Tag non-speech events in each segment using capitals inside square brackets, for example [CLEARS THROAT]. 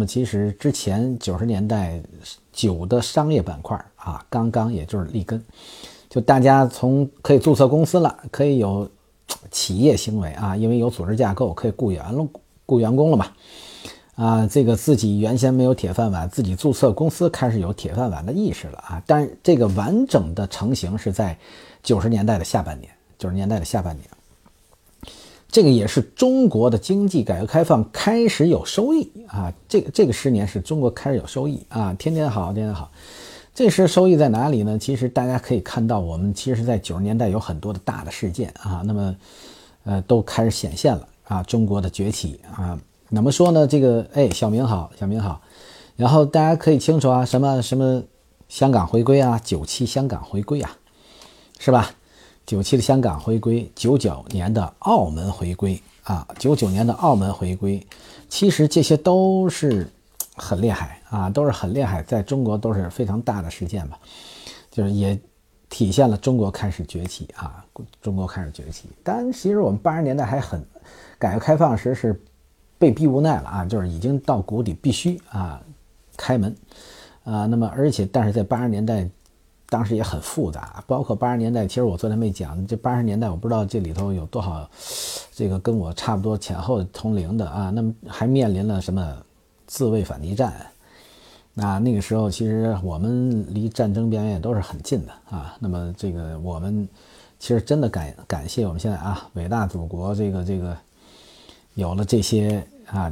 那么其实之前九十年代酒的商业板块啊，刚刚也就是立根，就大家从可以注册公司了，可以有企业行为啊，因为有组织架构，可以雇员了，雇员工了嘛。啊，这个自己原先没有铁饭碗，自己注册公司开始有铁饭碗的意识了啊。但这个完整的成型是在九十年代的下半年，九十年代的下半年，这个也是中国的经济改革开放开始有收益啊。这个这个十年是中国开始有收益啊，天天好，天天好。这时收益在哪里呢？其实大家可以看到，我们其实，在九十年代有很多的大的事件啊，那么呃都开始显现了啊，中国的崛起啊。怎么说呢？这个哎，小明好，小明好。然后大家可以清楚啊，什么什么香港回归啊，九七香港回归啊，是吧？九七的香港回归，九九年的澳门回归啊，九九年的澳门回归，其实这些都是很厉害啊，都是很厉害，在中国都是非常大的事件吧，就是也体现了中国开始崛起啊，中国开始崛起。但其实我们八十年代还很，改革开放时是。被逼无奈了啊，就是已经到谷底，必须啊开门啊。那么，而且，但是在八十年代，当时也很复杂，包括八十年代，其实我昨天没讲，这八十年代我不知道这里头有多少这个跟我差不多前后同龄的啊。那么还面临了什么自卫反击战？那那个时候其实我们离战争边缘都是很近的啊。那么这个我们其实真的感感谢我们现在啊伟大祖国这个这个。有了这些啊，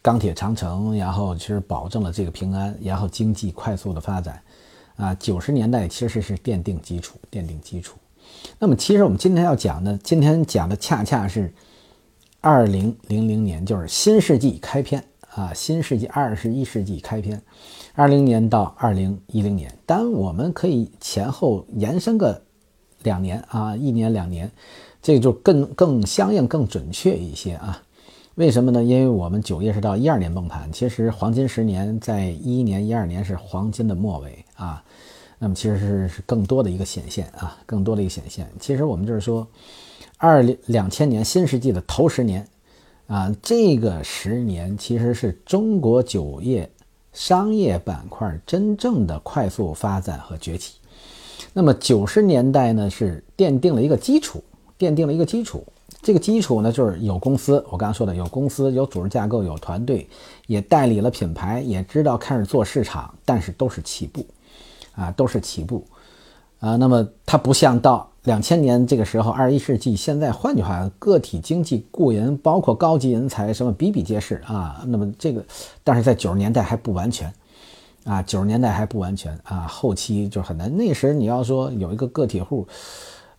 钢铁长城，然后其实保证了这个平安，然后经济快速的发展，啊，九十年代其实是奠定基础，奠定基础。那么，其实我们今天要讲的，今天讲的恰恰是二零零零年，就是新世纪开篇啊，新世纪二十一世纪开篇，二零年到二零一零年，当然我们可以前后延伸个两年啊，一年两年，这就更更相应、更准确一些啊。为什么呢？因为我们九月是到一二年崩盘，其实黄金十年在一一年、一二年是黄金的末尾啊。那么其实是是更多的一个显现啊，更多的一个显现。其实我们就是说，二零两千年新世纪的头十年啊，这个十年其实是中国酒业商业板块真正的快速发展和崛起。那么九十年代呢，是奠定了一个基础，奠定了一个基础。这个基础呢，就是有公司，我刚刚说的有公司，有组织架构，有团队，也代理了品牌，也知道开始做市场，但是都是起步，啊，都是起步，啊，那么它不像到两千年这个时候，二十一世纪，现在换句话，个体经济雇人，包括高级人才，什么比比皆是啊。那么这个，但是在九十年代还不完全，啊，九十年代还不完全啊，后期就很难。那时你要说有一个个体户。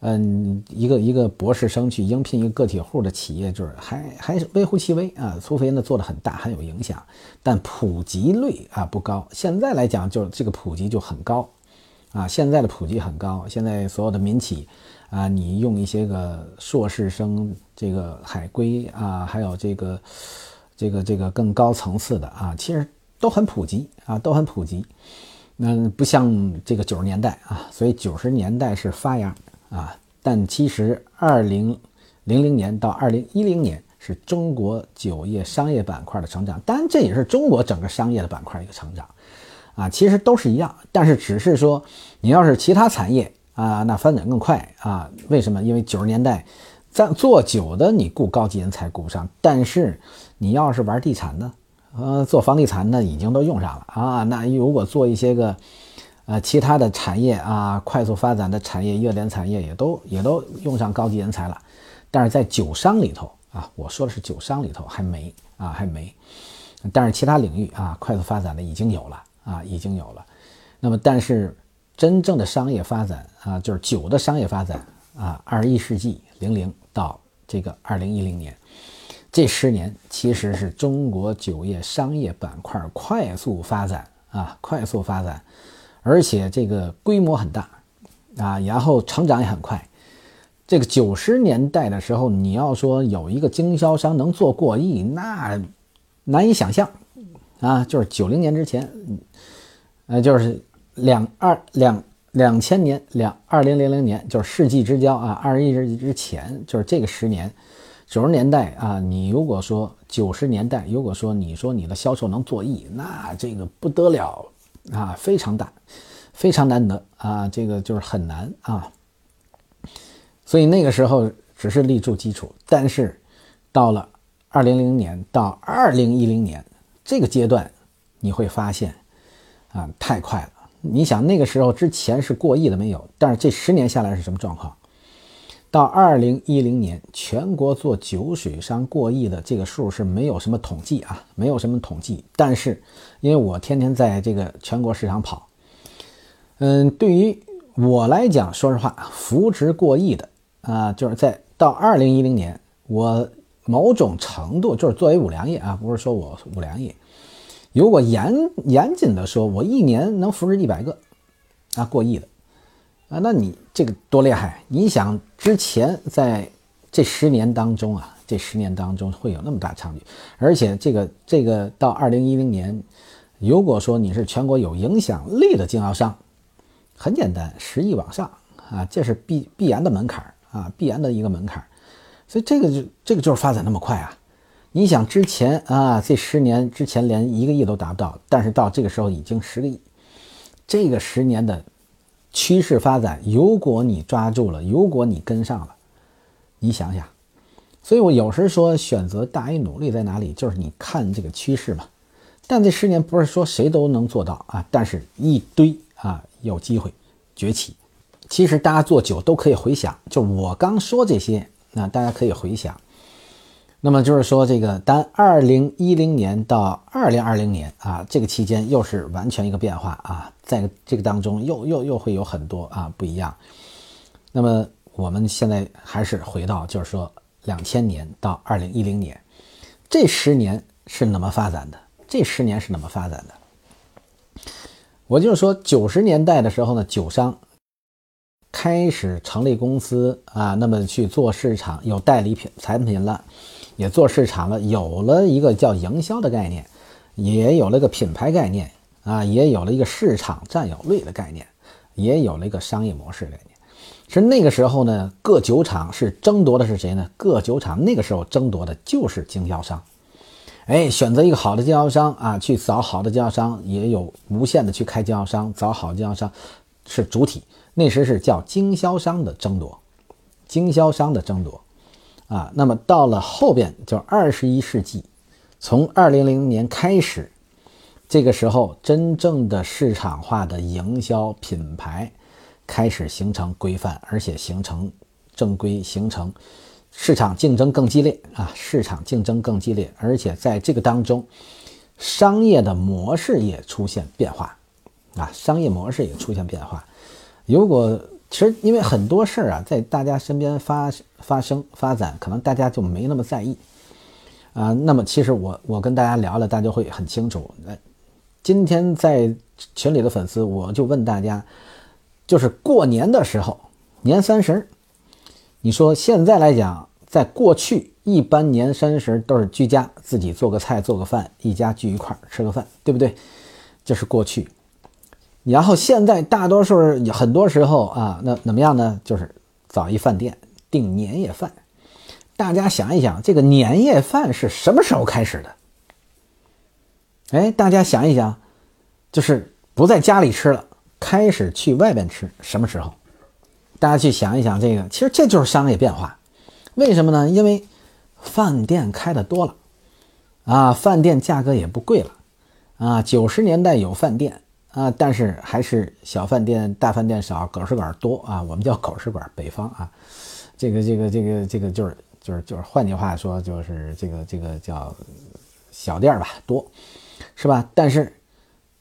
嗯，一个一个博士生去应聘一个个体户的企业，就是还还是微乎其微啊，除非呢做的很大很有影响，但普及率啊不高。现在来讲，就是这个普及就很高，啊，现在的普及很高。现在所有的民企啊，你用一些个硕士生，这个海归啊，还有这个这个这个更高层次的啊，其实都很普及啊，都很普及。那不像这个九十年代啊，所以九十年代是发芽。啊，但其实二零零零年到二零一零年是中国酒业商业板块的成长，当然这也是中国整个商业的板块一个成长，啊，其实都是一样，但是只是说你要是其他产业啊，那发展更快啊，为什么？因为九十年代在做酒的你雇高级人才雇不上，但是你要是玩地产的，呃，做房地产的已经都用上了啊，那如果做一些个。呃，其他的产业啊，快速发展的产业、热点产业也都也都用上高级人才了，但是在酒商里头啊，我说的是酒商里头还没啊，还没，但是其他领域啊，快速发展的已经有了啊，已经有了。那么，但是真正的商业发展啊，就是酒的商业发展啊，二十一世纪零零到这个二零一零年这十年，其实是中国酒业商业板块快速发展啊，快速发展。而且这个规模很大，啊，然后成长也很快。这个九十年代的时候，你要说有一个经销商能做过亿，那难以想象，啊，就是九零年之前，呃，就是两二两两千年两二零零零年，就是世纪之交啊，二十一世纪之前，就是这个十年，九十年代啊，你如果说九十年代，如果说你说你的销售能做亿，那这个不得了啊，非常大，非常难得啊，这个就是很难啊。所以那个时候只是立住基础，但是到了二零零年到二零一零年这个阶段，你会发现啊，太快了。你想那个时候之前是过亿的没有，但是这十年下来是什么状况？到二零一零年，全国做酒水商过亿的这个数是没有什么统计啊，没有什么统计。但是，因为我天天在这个全国市场跑，嗯，对于我来讲，说实话，扶植过亿的啊，就是在到二零一零年，我某种程度就是作为五粮液啊，不是说我五粮液，如果严严谨的说，我一年能扶植一百个啊过亿的。啊，那你这个多厉害！你想之前在这十年当中啊，这十年当中会有那么大差距，而且这个这个到二零一零年，如果说你是全国有影响力的经销商，很简单，十亿往上啊，这是必必然的门槛啊，必然的一个门槛。所以这个就这个就是发展那么快啊！你想之前啊，这十年之前连一个亿都达不到，但是到这个时候已经十个亿，这个十年的。趋势发展，如果你抓住了，如果你跟上了，你想想，所以我有时说选择大于努力在哪里，就是你看这个趋势嘛。但这十年不是说谁都能做到啊，但是一堆啊有机会崛起。其实大家做久都可以回想，就我刚说这些，那大家可以回想。那么就是说，这个当二零一零年到二零二零年啊，这个期间又是完全一个变化啊，在这个当中又又又会有很多啊不一样。那么我们现在还是回到，就是说两千年到二零一零年这十年是怎么发展的？这十年是怎么发展的？我就是说九十年代的时候呢，酒商开始成立公司啊，那么去做市场，有代理品产品了。也做市场了，有了一个叫营销的概念，也有了个品牌概念啊，也有了一个市场占有率的概念，也有了一个商业模式概念。是那个时候呢，各酒厂是争夺的是谁呢？各酒厂那个时候争夺的就是经销商。哎，选择一个好的经销商啊，去找好的经销商，也有无限的去开经销商，找好经销商是主体。那时是叫经销商的争夺，经销商的争夺。啊，那么到了后边就二十一世纪，从二零零年开始，这个时候真正的市场化的营销品牌开始形成规范，而且形成正规，形成市场竞争更激烈啊，市场竞争更激烈，而且在这个当中，商业的模式也出现变化啊，商业模式也出现变化。如果其实因为很多事儿啊，在大家身边发。发生发展，可能大家就没那么在意啊。那么，其实我我跟大家聊了，大家会很清楚。那今天在群里的粉丝，我就问大家，就是过年的时候，年三十，你说现在来讲，在过去一般年三十都是居家，自己做个菜，做个饭，一家聚一块吃个饭，对不对？这是过去。然后现在大多数很多时候啊，那怎么样呢？就是找一饭店。订年夜饭，大家想一想，这个年夜饭是什么时候开始的？哎，大家想一想，就是不在家里吃了，开始去外边吃，什么时候？大家去想一想，这个其实这就是商业变化。为什么呢？因为饭店开的多了，啊，饭店价格也不贵了，啊，九十年代有饭店啊，但是还是小饭店、大饭店少，狗食馆多啊，我们叫狗食馆，北方啊。这个这个这个这个就是就是就是换句话说就是这个这个叫小店吧多，是吧？但是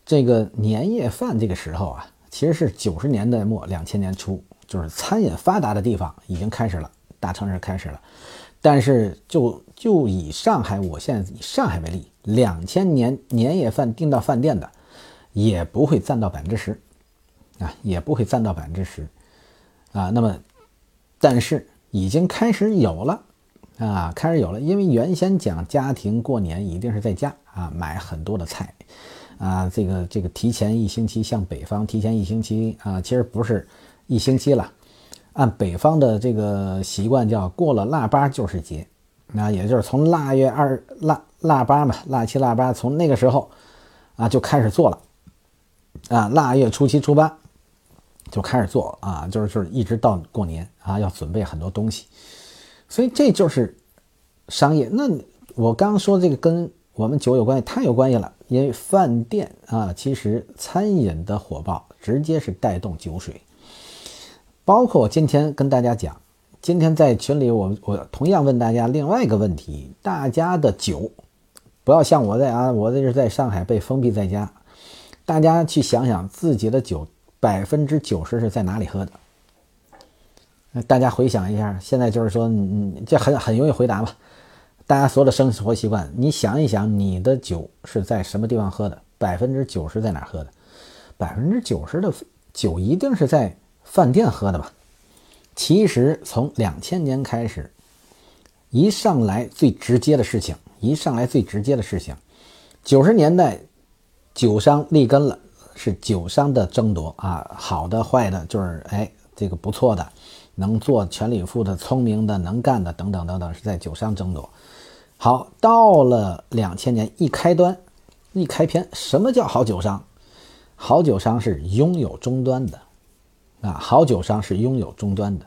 这个年夜饭这个时候啊，其实是九十年代末两千年初，就是餐饮发达的地方已经开始了，大城市开始了。但是就就以上海，我现在以上海为例，两千年年夜饭订到饭店的也不会占到百分之十啊，也不会占到百分之十啊。那么但是已经开始有了，啊，开始有了。因为原先讲家庭过年一定是在家啊，买很多的菜，啊，这个这个提前一星期，像北方提前一星期啊，其实不是一星期了，按北方的这个习惯叫过了腊八就是节，那也就是从腊月二腊腊八嘛，腊七腊八，从那个时候啊就开始做了，啊，腊月初七初八就开始做啊，就是就是一直到过年啊，要准备很多东西，所以这就是商业。那我刚刚说这个跟我们酒有关系，太有关系了，因为饭店啊，其实餐饮的火爆直接是带动酒水，包括我今天跟大家讲。今天在群里，我我同样问大家另外一个问题：大家的酒，不要像我在啊，我这是在上海被封闭在家。大家去想想自己的酒，百分之九十是在哪里喝的？大家回想一下，现在就是说，嗯，这很很容易回答吧？大家所有的生活习惯，你想一想，你的酒是在什么地方喝的？百分之九十在哪喝的？百分之九十的酒一定是在饭店喝的吧？其实从两千年开始，一上来最直接的事情，一上来最直接的事情，九十年代酒商立根了，是酒商的争夺啊，好的坏的，就是哎这个不错的，能做全力以赴的、聪明的、能干的等等等等，是在酒商争夺。好，到了两千年一开端，一开篇，什么叫好酒商？好酒商是拥有终端的啊，好酒商是拥有终端的。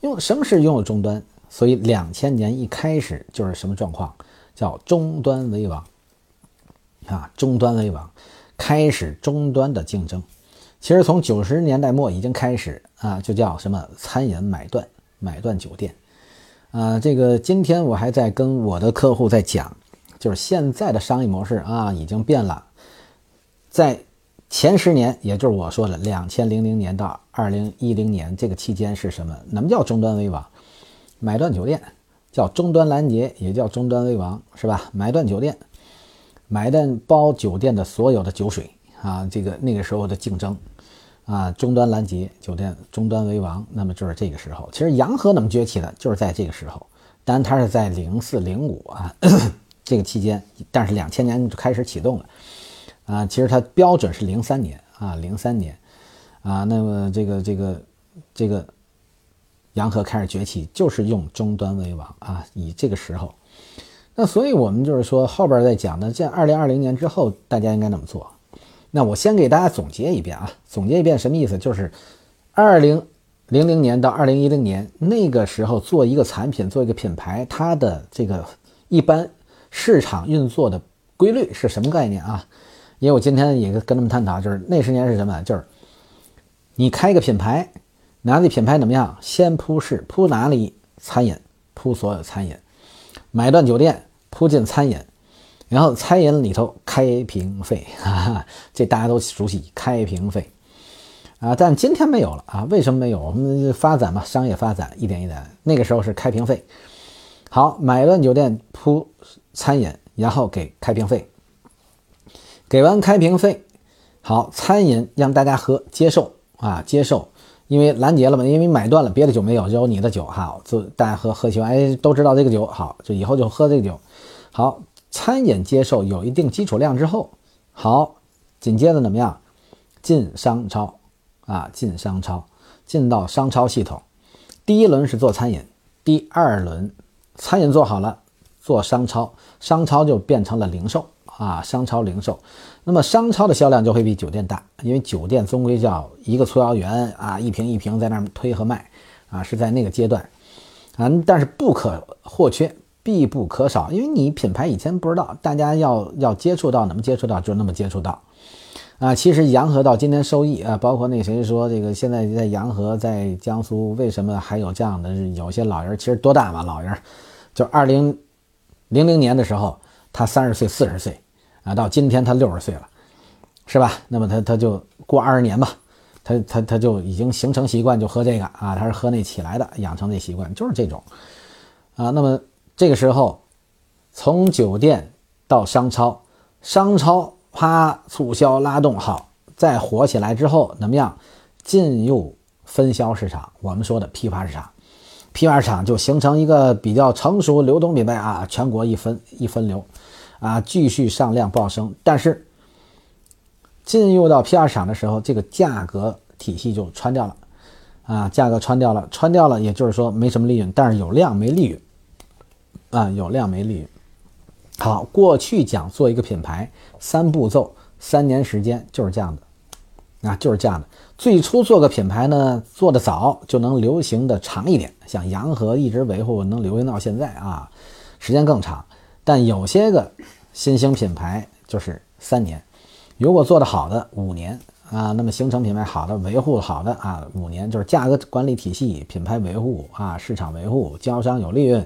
用什么是拥有终端？所以两千年一开始就是什么状况？叫终端为王啊，终端为王，开始终端的竞争。其实从九十年代末已经开始啊，就叫什么餐饮买断，买断酒店啊。这个今天我还在跟我的客户在讲，就是现在的商业模式啊已经变了，在。前十年，也就是我说的两千零零年到二零一零年这个期间是什么？什么叫终端为王？买断酒店叫终端拦截，也叫终端为王，是吧？买断酒店，买断包酒店的所有的酒水啊，这个那个时候的竞争啊，终端拦截酒店，终端为王，那么就是这个时候。其实洋河怎么崛起的，就是在这个时候。当然，它是在零四零五啊 [COUGHS] 这个期间，但是两千年就开始启动了。啊，其实它标准是零三年啊，零三年，啊，那么这个这个这个洋河开始崛起，就是用终端为王啊，以这个时候，那所以我们就是说后边再讲呢，在二零二零年之后，大家应该怎么做？那我先给大家总结一遍啊，总结一遍什么意思？就是二零零零年到二零一零年那个时候做一个产品，做一个品牌，它的这个一般市场运作的规律是什么概念啊？因为我今天也跟他们探讨，就是那十年是什么？就是你开一个品牌，拿这品牌怎么样？先铺市，铺哪里？餐饮，铺所有餐饮，买断酒店，铺进餐饮，然后餐饮里头开瓶费，哈哈，这大家都熟悉，开瓶费啊。但今天没有了啊？为什么没有？我们发展嘛，商业发展一点一点。那个时候是开瓶费，好，买断酒店，铺餐饮，然后给开瓶费。给完开瓶费，好，餐饮让大家喝，接受啊，接受，因为拦截了嘛，因为买断了，别的酒没有，只有你的酒，哈，就大家喝喝喜欢，哎，都知道这个酒好，就以后就喝这个酒，好，餐饮接受有一定基础量之后，好，紧接着怎么样？进商超啊，进商超，进到商超系统，第一轮是做餐饮，第二轮餐饮做好了，做商超，商超就变成了零售。啊，商超零售，那么商超的销量就会比酒店大，因为酒店终归叫一个促销员啊，一瓶一瓶在那儿推和卖，啊，是在那个阶段，啊，但是不可或缺，必不可少，因为你品牌以前不知道，大家要要接触到，怎么接触到就那么接触到，啊，其实洋河到今天收益啊，包括那谁说这个现在在洋河在江苏为什么还有这样的有些老人，其实多大嘛老人，就二零零零年的时候，他三十岁四十岁。啊，到今天他六十岁了，是吧？那么他他就过二十年吧，他他他就已经形成习惯，就喝这个啊，他是喝那起来的，养成那习惯就是这种啊。那么这个时候，从酒店到商超，商超啪促销拉动好，再火起来之后怎么样？进入分销市场，我们说的批发市场，批发市场就形成一个比较成熟流通品牌啊，全国一分一分流。啊，继续上量暴升，但是进入到批发市场的时候，这个价格体系就穿掉了，啊，价格穿掉了，穿掉了，也就是说没什么利润，但是有量没利润，啊，有量没利润。好，过去讲做一个品牌三步骤，三年时间就是这样的，啊，就是这样的。最初做个品牌呢，做的早就能流行的长一点，像洋河一直维护能流行到现在啊，时间更长。但有些个新兴品牌就是三年，如果做的好的五年啊，那么形成品牌好的维护好的啊五年，就是价格管理体系、品牌维护啊、市场维护、经销商有利润，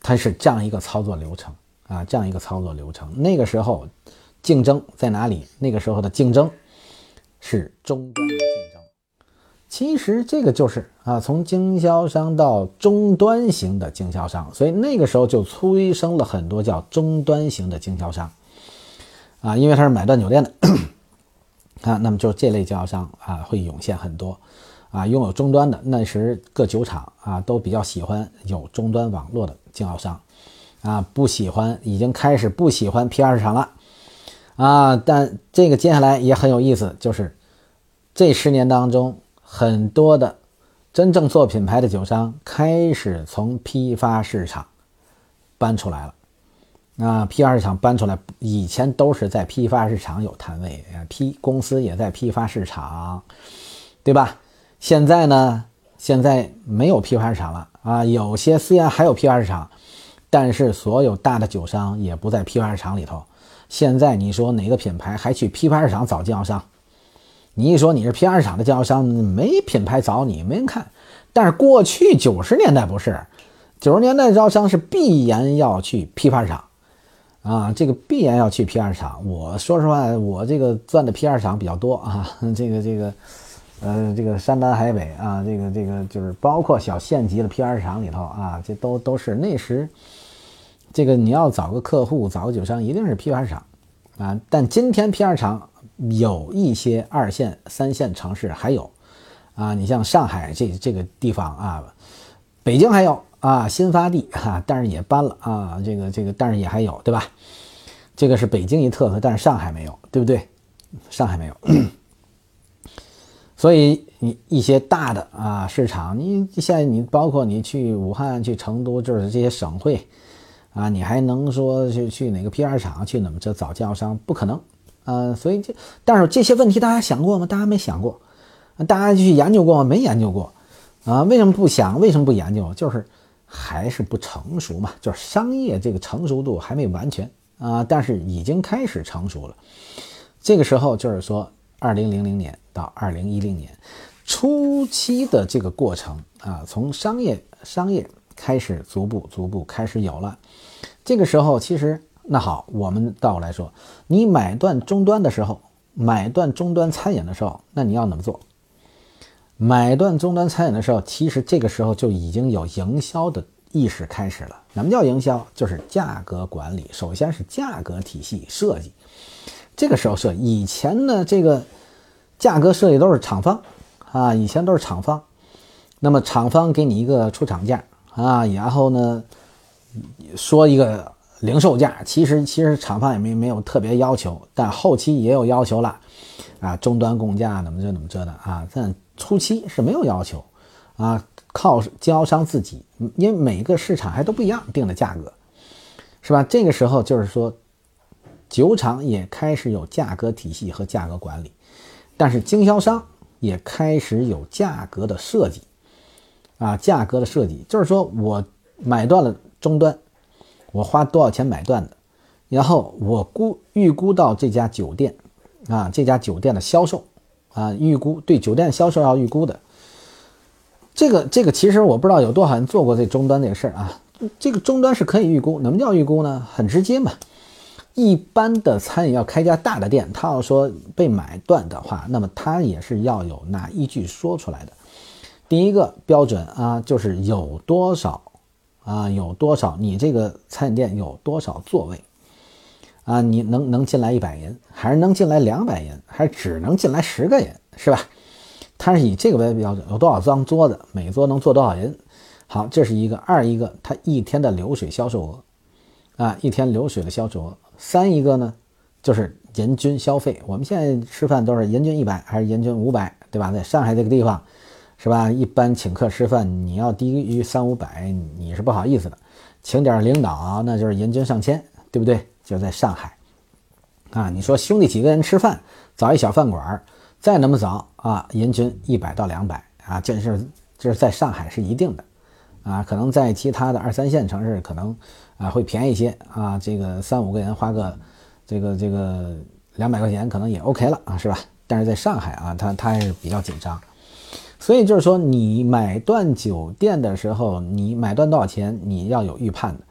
它是这样一个操作流程。啊，这样一个操作流程，那个时候竞争在哪里？那个时候的竞争是终端。其实这个就是啊，从经销商到终端型的经销商，所以那个时候就催生了很多叫终端型的经销商。啊，因为他是买断酒店的 [CLEARS THROAT] 啊，那么就这类经销商啊会涌现很多。啊，拥有终端的那时各酒厂啊都比较喜欢有终端网络的经销商。啊，不喜欢，已经开始不喜欢 P 二市场了，啊，但这个接下来也很有意思，就是这十年当中，很多的真正做品牌的酒商开始从批发市场搬出来了，啊批发市场搬出来，以前都是在批发市场有摊位，批公司也在批发市场，对吧？现在呢，现在没有批发市场了，啊，有些虽然还有批发市场。但是所有大的酒商也不在批发市场里头。现在你说哪个品牌还去批发市场找经销商？你一说你是批发市场的经销商，没品牌找你，没人看。但是过去九十年代不是，九十年代招商是必然要去批发市场啊，这个必然要去批发市场。我说实话，我这个钻的批发市场比较多啊，这个这个，呃，这个山南海北啊，这个这个就是包括小县级的批发市场里头啊，这都都是那时。这个你要找个客户，找个酒商，一定是批发市场，啊！但今天批发市场有一些二线、三线城市还有，啊，你像上海这这个地方啊，北京还有啊，新发地哈，但是也搬了啊，这个这个，但是也还有，对吧？这个是北京一特色，但是上海没有，对不对？上海没有，所以你一些大的啊市场，你现在你包括你去武汉、去成都，就是这些省会。啊，你还能说去去哪个批发市场去怎么着找经销商？不可能，呃，所以这但是这些问题大家想过吗？大家没想过，大家去研究过吗？没研究过，啊，为什么不想？为什么不研究？就是还是不成熟嘛，就是商业这个成熟度还没完全啊，但是已经开始成熟了。这个时候就是说，二零零零年到二零一零年初期的这个过程啊，从商业商业。开始逐步逐步开始有了，这个时候其实那好，我们倒过来说，你买断终端的时候，买断终端餐饮的时候，那你要怎么做？买断终端餐饮的时候，其实这个时候就已经有营销的意识开始了。什么叫营销？就是价格管理，首先是价格体系设计。这个时候设，以前呢，这个价格设计都是厂方啊，以前都是厂方，那么厂方给你一个出厂价。啊，然后呢，说一个零售价，其实其实厂方也没没有特别要求，但后期也有要求了，啊，终端供价怎么着怎么着的啊，但初期是没有要求，啊，靠经销商自己，因为每个市场还都不一样定的价格，是吧？这个时候就是说，酒厂也开始有价格体系和价格管理，但是经销商也开始有价格的设计。啊，价格的设计就是说我买断了终端，我花多少钱买断的，然后我估预估到这家酒店，啊，这家酒店的销售，啊，预估对酒店销售要预估的，这个这个其实我不知道有多少人做过这终端这个事儿啊，这个终端是可以预估，怎么叫预估呢？很直接嘛，一般的餐饮要开家大的店，他要说被买断的话，那么他也是要有拿依据说出来的。第一个标准啊，就是有多少啊，有多少？你这个餐饮店有多少座位啊？你能能进来一百人，还是能进来两百人，还是只能进来十个人，是吧？它是以这个为标准，有多少张桌子，每桌能坐多少人？好，这是一个。二一个，它一天的流水销售额啊，一天流水的销售额。三一个呢，就是人均消费。我们现在吃饭都是人均一百还是人均五百，对吧？在上海这个地方。是吧？一般请客吃饭，你要低于三五百，你是不好意思的。请点领导，那就是银军上千，对不对？就在上海，啊，你说兄弟几个人吃饭，找一小饭馆，再那么早啊，银军一百到两百啊，这是这是在上海是一定的，啊，可能在其他的二三线城市可能啊会便宜些啊，这个三五个人花个这个这个两百块钱可能也 OK 了啊，是吧？但是在上海啊，他他还是比较紧张。所以就是说，你买断酒店的时候，你买断多少钱，你要有预判的，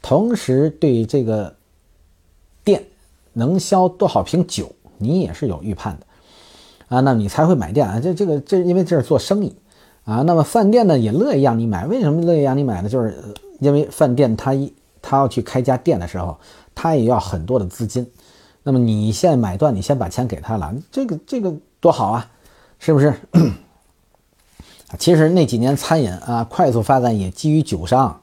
同时对这个店能销多少瓶酒，你也是有预判的啊，那你才会买店啊。这这个这因为这是做生意啊。那么饭店呢也乐意让你买，为什么乐意让你买呢？就是因为饭店他一他要去开家店的时候，他也要很多的资金。那么你现在买断，你先把钱给他了，这个这个多好啊，是不是？其实那几年餐饮啊快速发展也基于酒商，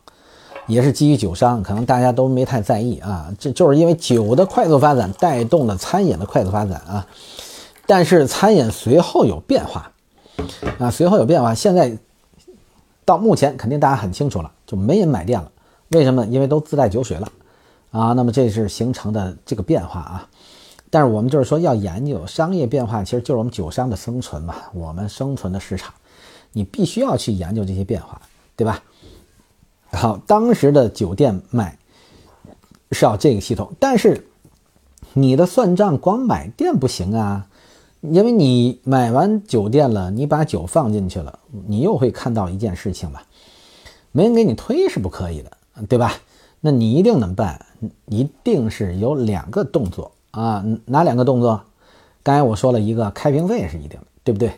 也是基于酒商，可能大家都没太在意啊。这就是因为酒的快速发展带动了餐饮的快速发展啊。但是餐饮随后有变化啊，随后有变化。现在到目前肯定大家很清楚了，就没人买店了。为什么？因为都自带酒水了啊。那么这是形成的这个变化啊。但是我们就是说要研究商业变化，其实就是我们酒商的生存嘛，我们生存的市场。你必须要去研究这些变化，对吧？好，当时的酒店卖是要这个系统，但是你的算账光买店不行啊，因为你买完酒店了，你把酒放进去了，你又会看到一件事情吧？没人给你推是不可以的，对吧？那你一定能办，一定是有两个动作啊，哪两个动作？刚才我说了一个开瓶费是一定的，对不对？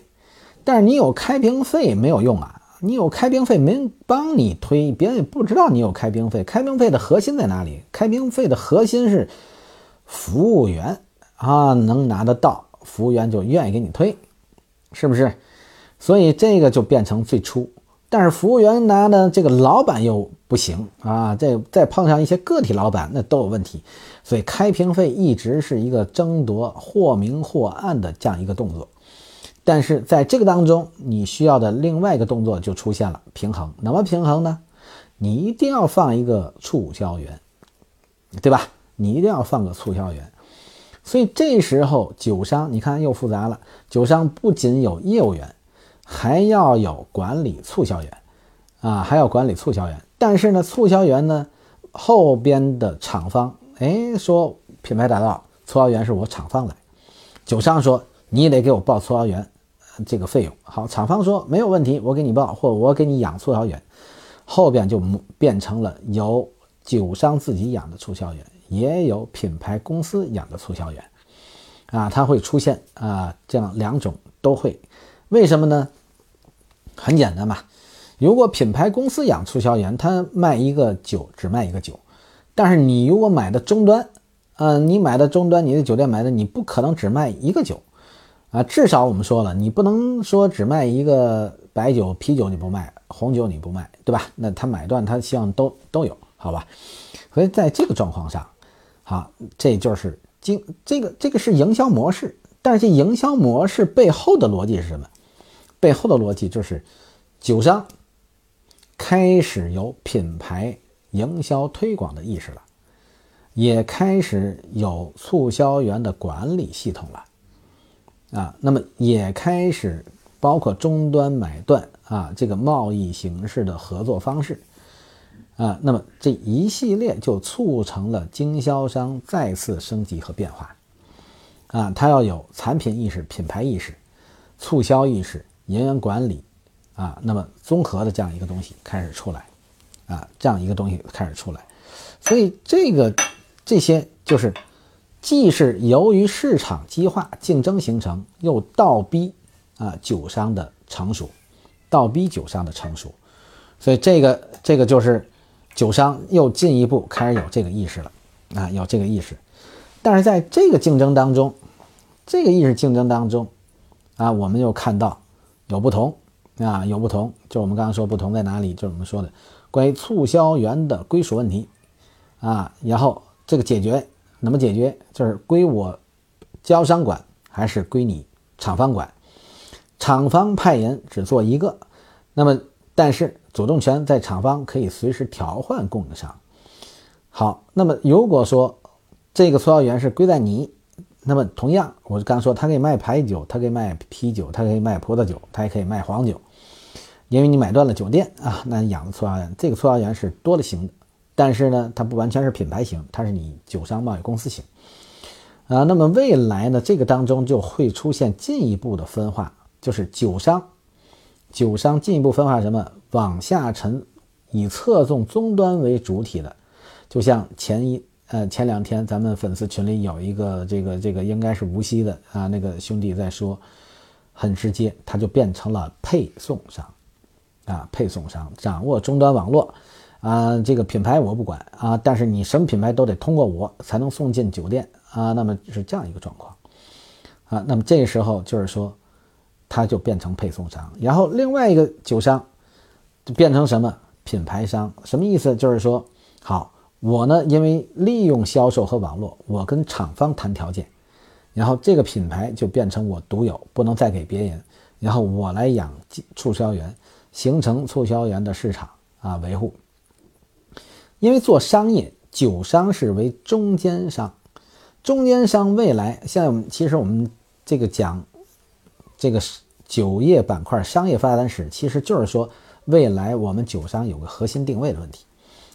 但是你有开瓶费没有用啊！你有开瓶费没人帮你推，别人也不知道你有开瓶费。开瓶费的核心在哪里？开瓶费的核心是服务员啊，能拿得到，服务员就愿意给你推，是不是？所以这个就变成最初。但是服务员拿的这个老板又不行啊，这再碰上一些个体老板，那都有问题。所以开瓶费一直是一个争夺或明或暗的这样一个动作。但是在这个当中，你需要的另外一个动作就出现了平衡。怎么平衡呢？你一定要放一个促销员，对吧？你一定要放个促销员。所以这时候酒商，你看又复杂了。酒商不仅有业务员，还要有管理促销员，啊，还要管理促销员。但是呢，促销员呢，后边的厂方，哎，说品牌打造促销员是我厂方来，酒商说。你也得给我报促销员这个费用。好，厂方说没有问题，我给你报，或我给你养促销员。后边就变成了有酒商自己养的促销员，也有品牌公司养的促销员。啊，它会出现啊，这样两种都会。为什么呢？很简单嘛。如果品牌公司养促销员，他卖一个酒只卖一个酒，但是你如果买的终端，嗯，你买的终端，你的酒店买的，你不可能只卖一个酒。啊，至少我们说了，你不能说只卖一个白酒、啤酒你不卖，红酒你不卖，对吧？那他买断，他希望都都有，好吧？所以在这个状况上，好，这就是经这个这个是营销模式，但是营销模式背后的逻辑是什么？背后的逻辑就是酒商开始有品牌营销推广的意识了，也开始有促销员的管理系统了。啊，那么也开始包括终端买断啊，这个贸易形式的合作方式啊，那么这一系列就促成了经销商再次升级和变化啊，他要有产品意识、品牌意识、促销意识、人员管理啊，那么综合的这样一个东西开始出来啊，这样一个东西开始出来，所以这个这些就是。既是由于市场激化、竞争形成，又倒逼啊酒商的成熟，倒逼酒商的成熟，所以这个这个就是酒商又进一步开始有这个意识了啊，有这个意识。但是在这个竞争当中，这个意识竞争当中啊，我们又看到有不同啊，有不同，就我们刚刚说不同在哪里，就是我们说的关于促销员的归属问题啊，然后这个解决。怎么解决？就是归我交商管，还是归你厂方管？厂方派人只做一个，那么但是主动权在厂方可以随时调换供应商。好，那么如果说这个促销员是归在你，那么同样，我刚说他可以卖白酒，他可以卖啤酒，他可以卖葡萄酒，他也可以卖黄酒，因为你买断了酒店啊，那你养的促销员，这个促销员是多了型的，但是呢，它不完全是品牌型，它是你酒商贸易公司型啊。那么未来呢，这个当中就会出现进一步的分化，就是酒商，酒商进一步分化什么？往下沉，以侧重终端为主体的。就像前一呃前两天咱们粉丝群里有一个这个这个应该是无锡的啊那个兄弟在说，很直接，他就变成了配送商，啊配送商掌握终端网络，啊这个品牌我不管啊，但是你什么品牌都得通过我才能送进酒店啊，那么是这样一个状况，啊那么这个时候就是说，他就变成配送商，然后另外一个酒商就变成什么品牌商，什么意思？就是说好。我呢，因为利用销售和网络，我跟厂方谈条件，然后这个品牌就变成我独有，不能再给别人，然后我来养促销员，形成促销员的市场啊维护。因为做商业，酒商是为中间商，中间商未来现在我们其实我们这个讲这个酒业板块商业发展史，其实就是说未来我们酒商有个核心定位的问题。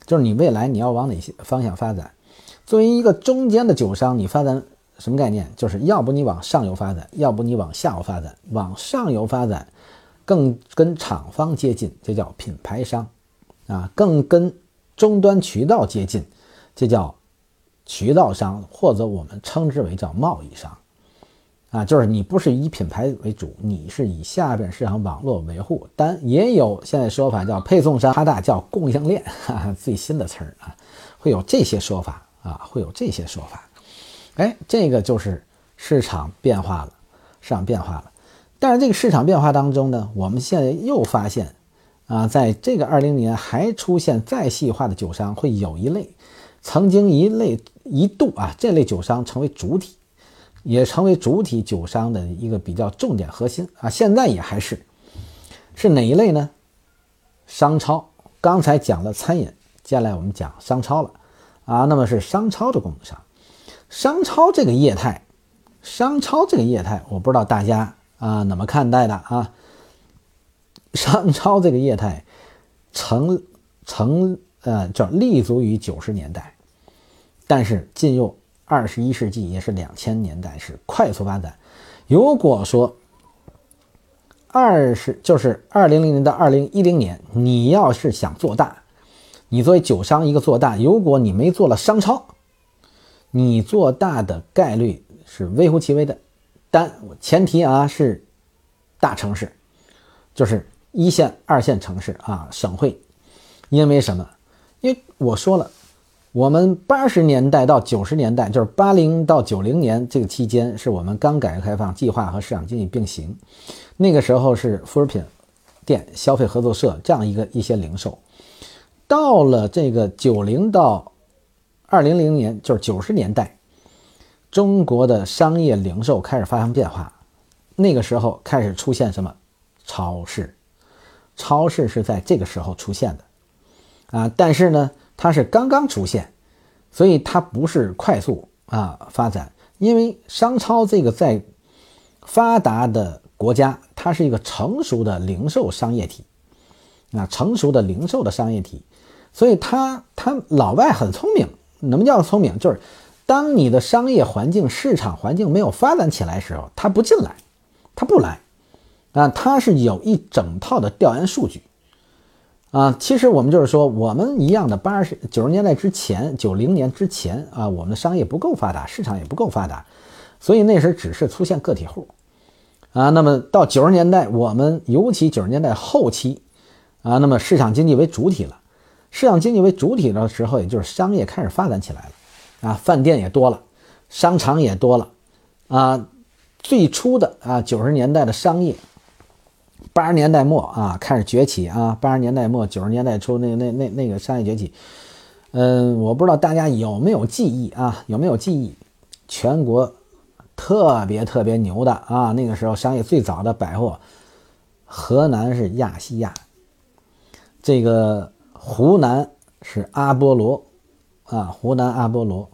就是你未来你要往哪些方向发展？作为一个中间的酒商，你发展什么概念？就是要不你往上游发展，要不你往下游发展。往上游发展，更跟厂方接近，这叫品牌商啊；更跟终端渠道接近，这叫渠道商，或者我们称之为叫贸易商。啊，就是你不是以品牌为主，你是以下边市场网络维护，但也有现在说法叫配送商，它大叫供应链，哈 [LAUGHS] 哈，最新的词儿啊，会有这些说法啊，会有这些说法。哎，这个就是市场变化了，市场变化了。但是这个市场变化当中呢，我们现在又发现啊，在这个二零年还出现再细化的酒商，会有一类曾经一类一度啊，这类酒商成为主体。也成为主体酒商的一个比较重点核心啊，现在也还是，是哪一类呢？商超，刚才讲了餐饮，接下来我们讲商超了啊。那么是商超的供应商，商超这个业态，商超这个业态，我不知道大家啊怎么看待的啊？商超这个业态成成呃叫立足于九十年代，但是进入。二十一世纪也是两千年代是快速发展。如果说二十就是二零零零到二零一零年，你要是想做大，你作为酒商一个做大，如果你没做了商超，你做大的概率是微乎其微的。但前提啊是大城市，就是一线、二线城市啊，省会。因为什么？因为我说了。我们八十年代到九十年代，就是八零到九零年这个期间，是我们刚改革开放计划和市场经济并行。那个时候是副食品店、消费合作社这样一个一些零售。到了这个九零到二零零年，就是九十年代，中国的商业零售开始发生变化。那个时候开始出现什么？超市，超市是在这个时候出现的啊！但是呢？它是刚刚出现，所以它不是快速啊发展。因为商超这个在发达的国家，它是一个成熟的零售商业体啊，成熟的零售的商业体，所以它它老外很聪明。什么叫聪明？就是当你的商业环境、市场环境没有发展起来的时候，他不进来，他不来啊，它是有一整套的调研数据。啊，其实我们就是说，我们一样的八十九十年代之前，九零年之前啊，我们的商业不够发达，市场也不够发达，所以那时候只是出现个体户，啊，那么到九十年代，我们尤其九十年代后期，啊，那么市场经济为主体了，市场经济为主体的时候，也就是商业开始发展起来了，啊，饭店也多了，商场也多了，啊，最初的啊九十年代的商业。八十年代末啊，开始崛起啊！八十年代末九十年代初，那那那那个商业崛起，嗯，我不知道大家有没有记忆啊？有没有记忆？全国特别特别牛的啊！那个时候商业最早的百货，河南是亚细亚，这个湖南是阿波罗啊，湖南阿波罗，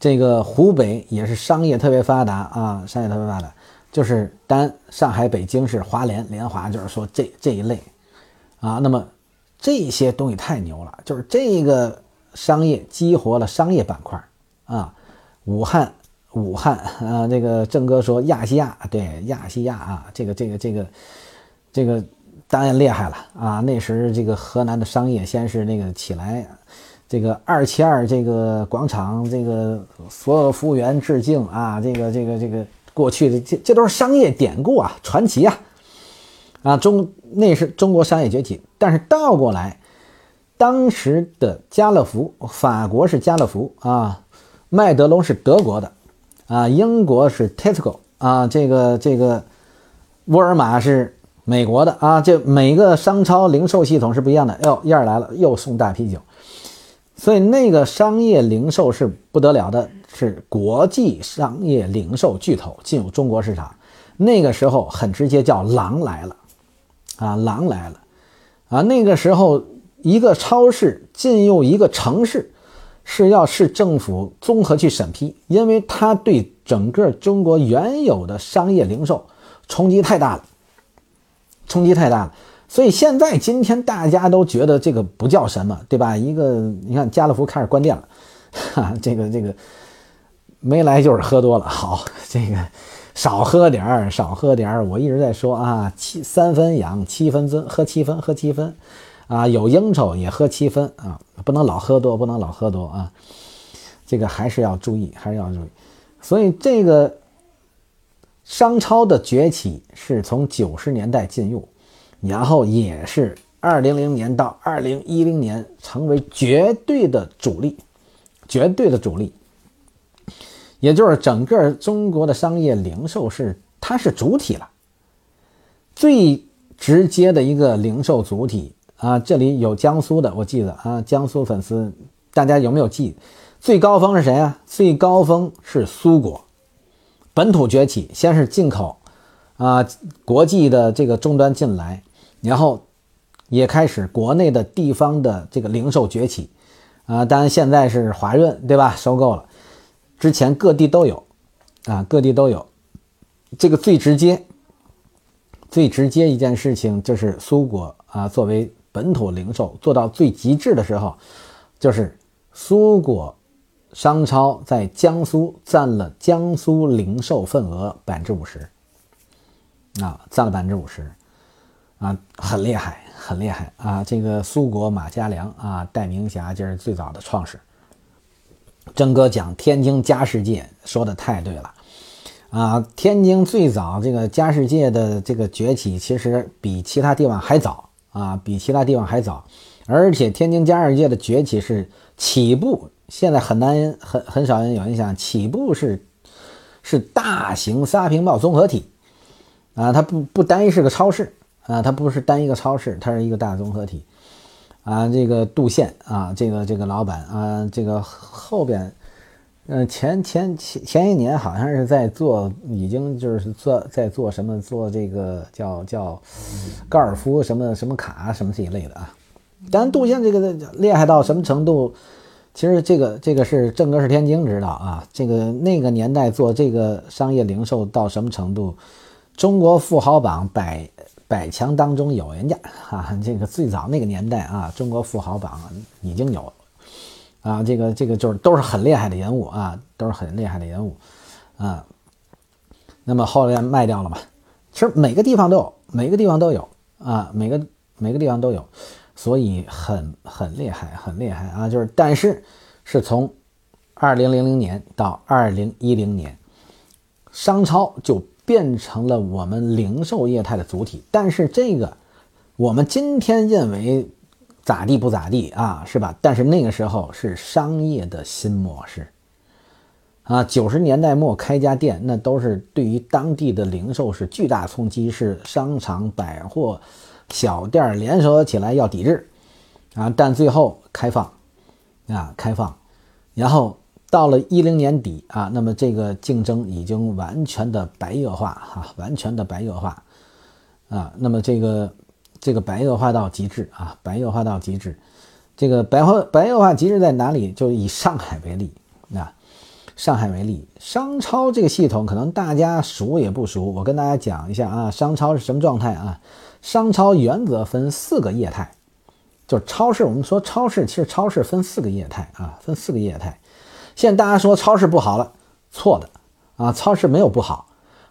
这个湖北也是商业特别发达啊，商业特别发达，就是单上海、北京是华联、联华，就是说这这一类啊，那么这些东西太牛了，就是这个商业激活了商业板块啊，武汉。武汉啊，这个郑哥说亚细亚，对亚细亚啊，这个这个这个这个当然厉害了啊！那时这个河南的商业先是那个起来，这个二七二这个广场，这个所有服务员致敬啊！这个这个这个过去的这这都是商业典故啊，传奇啊！啊，中那是中国商业崛起，但是倒过来，当时的家乐福，法国是家乐福啊，麦德龙是德国的。啊，英国是 Tesco 啊，这个这个沃尔玛是美国的啊，这每个商超零售系统是不一样的。哟，燕儿来了，又送大啤酒，所以那个商业零售是不得了的，是国际商业零售巨头进入中国市场，那个时候很直接叫狼来了啊，狼来了啊，那个时候一个超市进入一个城市。是要市政府综合去审批，因为它对整个中国原有的商业零售冲击太大了，冲击太大了。所以现在今天大家都觉得这个不叫什么，对吧？一个你看家乐福开始关店了，哈，这个这个没来就是喝多了。好，这个少喝点儿，少喝点儿。我一直在说啊，七三分养，七分尊，喝七分，喝七分。啊，有应酬也喝七分啊，不能老喝多，不能老喝多啊，这个还是要注意，还是要注意。所以这个商超的崛起是从九十年代进入，然后也是二零零年到二零一零年成为绝对的主力，绝对的主力，也就是整个中国的商业零售是它是主体了，最直接的一个零售主体。啊，这里有江苏的，我记得啊，江苏粉丝，大家有没有记？最高峰是谁啊？最高峰是苏果，本土崛起，先是进口，啊，国际的这个终端进来，然后也开始国内的地方的这个零售崛起，啊，当然现在是华润对吧？收购了，之前各地都有，啊，各地都有，这个最直接、最直接一件事情就是苏果啊，作为。本土零售做到最极致的时候，就是苏果商超在江苏占了江苏零售份额百分之五十，啊，占了百分之五十，啊，很厉害，很厉害啊！这个苏果马家良啊，戴明霞就是最早的创始。曾哥讲天津家世界说的太对了，啊，天津最早这个家世界的这个崛起，其实比其他地方还早。啊，比其他地方还早，而且天津家世界的崛起是起步，现在很难很很少人有印象，起步是是大型 shopping mall 综合体。啊，它不不单一是个超市啊，它不是单一个超市，它是一个大综合体。啊。这个杜宪啊，这个这个老板啊，这个后边。嗯，前前前前一年好像是在做，已经就是做在做什么做这个叫叫高尔夫什么什么卡什么这一类的啊。但杜宪这个厉害到什么程度？其实这个这个是正哥是天津知道啊。这个那个年代做这个商业零售到什么程度？中国富豪榜百百强当中有人家啊。这个最早那个年代啊，中国富豪榜已经有。啊，这个这个就是都是很厉害的人物啊，都是很厉害的人物，啊，那么后来卖掉了嘛？其实每个地方都有，每个地方都有啊，每个每个地方都有，所以很很厉害，很厉害啊！就是，但是是从二零零零年到二零一零年，商超就变成了我们零售业态的主体，但是这个我们今天认为。咋地不咋地啊，是吧？但是那个时候是商业的新模式啊。九十年代末开家店，那都是对于当地的零售是巨大冲击，是商场、百货、小店联手起来要抵制啊。但最后开放啊，开放，然后到了一零年底啊，那么这个竞争已经完全的白热化哈，完全的白热化啊。那么这个。这个白热化到极致啊，白热化到极致。这个白化白热化极致在哪里？就以上海为例啊，上海为例，商超这个系统可能大家熟也不熟，我跟大家讲一下啊，商超是什么状态啊？商超原则分四个业态，就是超市。我们说超市，其实超市分四个业态啊，分四个业态。现在大家说超市不好了，错的啊，超市没有不好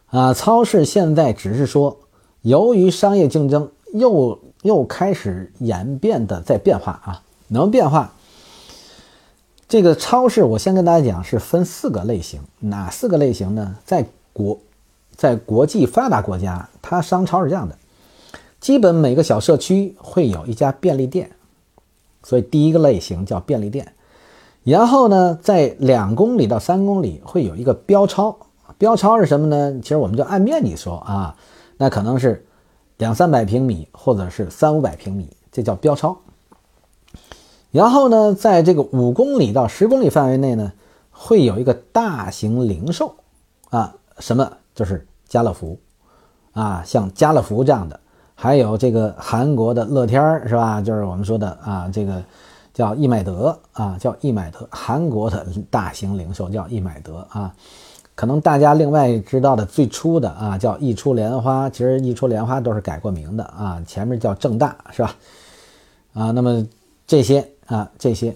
啊，超市现在只是说，由于商业竞争又又开始演变的在变化啊。能变化，这个超市我先跟大家讲是分四个类型，哪四个类型呢？在国，在国际发达国家，它商超是这样的，基本每个小社区会有一家便利店，所以第一个类型叫便利店。然后呢，在两公里到三公里会有一个标超，标超是什么呢？其实我们就按面积说啊，那可能是两三百平米或者是三五百平米，这叫标超。然后呢，在这个五公里到十公里范围内呢，会有一个大型零售，啊，什么就是家乐福，啊，像家乐福这样的，还有这个韩国的乐天儿是吧？就是我们说的啊，这个叫易买得啊，叫易买得，韩国的大型零售叫易买得啊。可能大家另外知道的最初的啊，叫易出莲花，其实易出莲花都是改过名的啊，前面叫正大是吧？啊，那么这些。啊，这些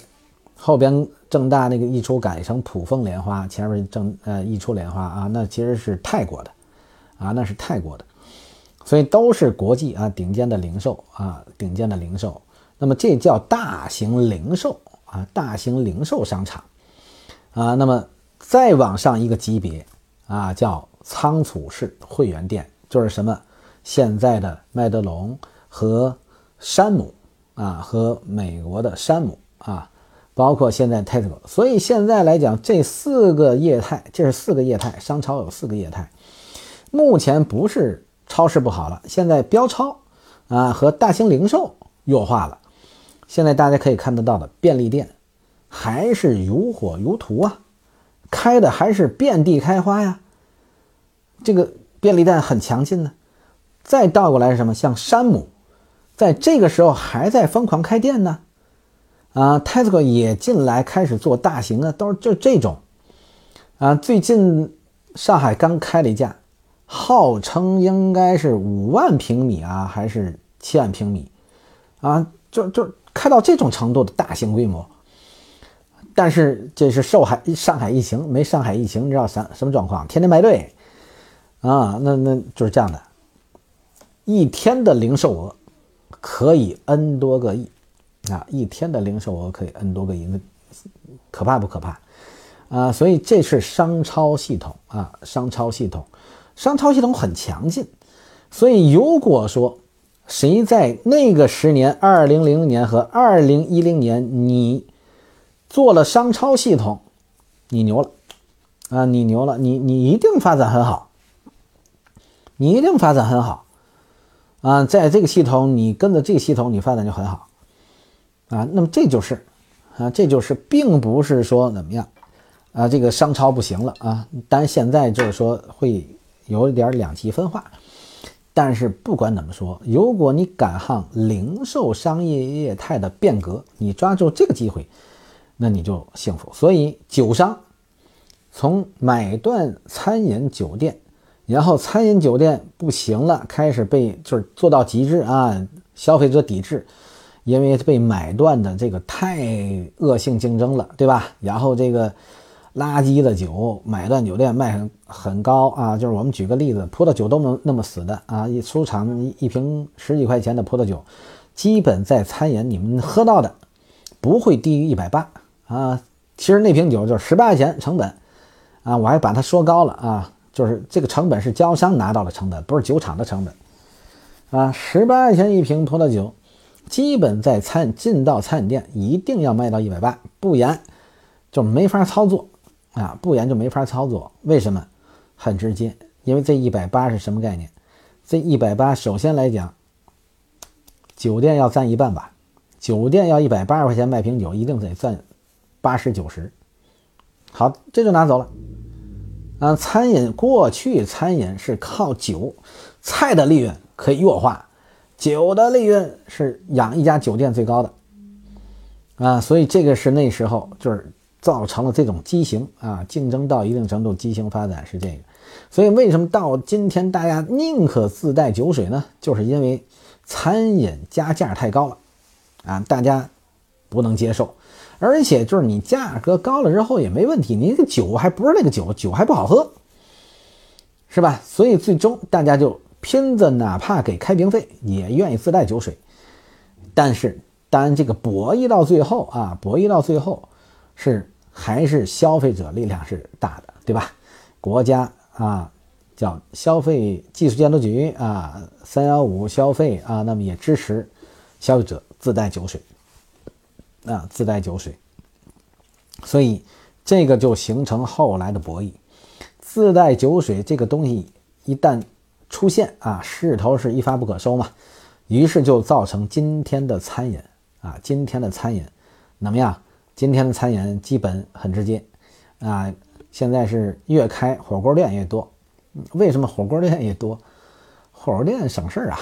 后边正大那个一出改成普丰莲花，前面正呃一出莲花啊，那其实是泰国的，啊，那是泰国的，所以都是国际啊顶尖的零售啊顶尖的零售，那么这叫大型零售啊大型零售商场啊，那么再往上一个级别啊叫仓储式会员店，就是什么现在的麦德龙和山姆。啊，和美国的山姆啊，包括现在 Tesco，所以现在来讲，这四个业态，这是四个业态，商超有四个业态。目前不是超市不好了，现在标超啊和大型零售弱化了。现在大家可以看得到的便利店还是如火如荼啊，开的还是遍地开花呀。这个便利店很强劲呢。再倒过来是什么？像山姆。在这个时候还在疯狂开店呢，啊，Tesco 也进来开始做大型的，都是就这种，啊，最近上海刚开了一家，号称应该是五万平米啊，还是七万平米，啊，就就开到这种程度的大型规模，但是这是受海上海疫情，没上海疫情，你知道啥什么状况？天天排队，啊，那那就是这样的，一天的零售额。可以 N 多个亿，啊，一天的零售额可以 N 多个亿，那可怕不可怕？啊，所以这是商超系统啊，商超系统，商超系统很强劲。所以如果说谁在那个十年，二零零年和二零一零年，你做了商超系统，你牛了，啊，你牛了，你你一定发展很好，你一定发展很好。啊，在这个系统，你跟着这个系统，你发展就很好，啊，那么这就是，啊，这就是，并不是说怎么样，啊，这个商超不行了啊，但现在就是说会有点两极分化，但是不管怎么说，如果你赶上零售商业业态的变革，你抓住这个机会，那你就幸福。所以酒商从买断餐饮酒店。然后餐饮酒店不行了，开始被就是做到极致啊，消费者抵制，因为被买断的这个太恶性竞争了，对吧？然后这个垃圾的酒，买断酒店卖很很高啊，就是我们举个例子，葡萄酒都能那么死的啊，一出厂一瓶十几块钱的葡萄酒，基本在餐饮你们喝到的不会低于一百八啊。其实那瓶酒就是十八块钱成本啊，我还把它说高了啊。就是这个成本是经销商拿到的成本，不是酒厂的成本，啊，十八块钱一瓶葡萄酒，基本在餐进到餐饮店一定要卖到一百八，不然就没法操作，啊，不然就没法操作。为什么？很直接，因为这一百八是什么概念？这一百八首先来讲，酒店要占一半吧，酒店要一百八十块钱卖瓶酒，一定得占八十九十，好，这就拿走了。啊，餐饮过去餐饮是靠酒菜的利润可以弱化，酒的利润是养一家酒店最高的啊，所以这个是那时候就是造成了这种畸形啊，竞争到一定程度畸形发展是这个。所以为什么到今天大家宁可自带酒水呢？就是因为餐饮加价太高了啊，大家不能接受。而且就是你价格高了之后也没问题，你那个酒还不是那个酒，酒还不好喝，是吧？所以最终大家就拼着，哪怕给开瓶费也愿意自带酒水。但是当这个博弈到最后啊，博弈到最后是还是消费者力量是大的，对吧？国家啊叫消费技术监督局啊，三幺五消费啊，那么也支持消费者自带酒水。啊，自带酒水，所以这个就形成后来的博弈。自带酒水这个东西一旦出现啊，势头是一发不可收嘛，于是就造成今天的餐饮啊，今天的餐饮怎么样？今天的餐饮基本很直接啊，现在是越开火锅店越多。为什么火锅店越多？火锅店省事儿啊，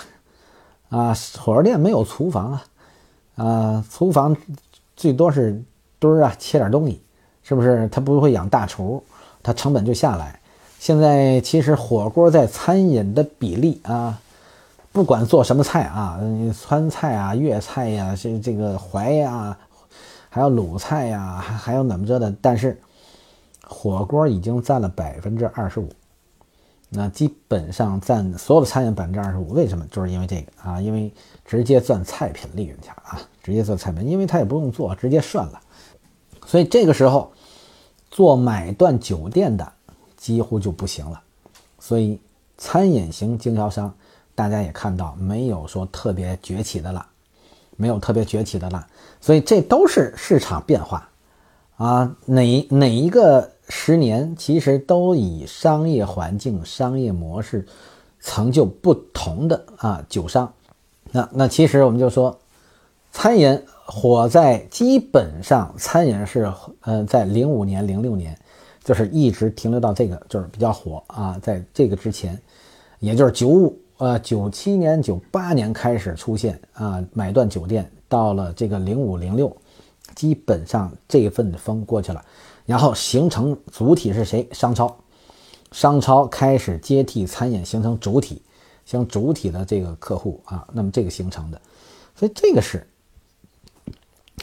啊，火锅店没有厨房啊，啊，厨房。最多是墩儿啊，切点东西，是不是？他不会养大厨，他成本就下来。现在其实火锅在餐饮的比例啊，不管做什么菜啊，川菜啊、粤菜呀，这这个淮呀，还有卤菜呀，还还有怎么着的，但是火锅已经占了百分之二十五。那基本上占所有的餐饮百分之二十五，为什么？就是因为这个啊，因为直接赚菜品利润去了啊，直接做菜品，因为他也不用做，直接涮了。所以这个时候做买断酒店的几乎就不行了。所以餐饮型经销商大家也看到没有说特别崛起的了，没有特别崛起的了。所以这都是市场变化啊，哪哪一个？十年其实都以商业环境、商业模式成就不同的啊酒商。那那其实我们就说，餐饮火在基本上，餐饮是呃在零五年、零六年，就是一直停留到这个就是比较火啊，在这个之前，也就是九五呃九七年、九八年开始出现啊买断酒店，到了这个零五零六，基本上这份风过去了。然后形成主体是谁？商超，商超开始接替餐饮，形成主体，像主体的这个客户啊，那么这个形成的，所以这个是，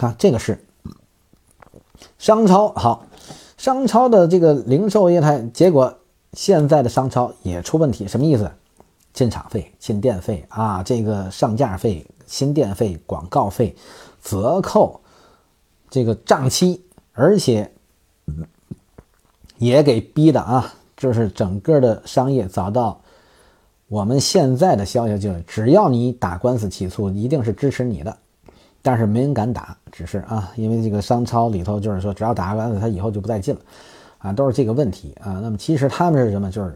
啊，这个是商超好，商超的这个零售业态，结果现在的商超也出问题，什么意思？进场费、进店费啊，这个上架费、新店费、广告费、折扣，这个账期，而且。也给逼的啊，就是整个的商业找到我们现在的消息就是，只要你打官司起诉，一定是支持你的，但是没人敢打，只是啊，因为这个商超里头就是说，只要打官司，他以后就不再进了，啊，都是这个问题啊。那么其实他们是什么？就是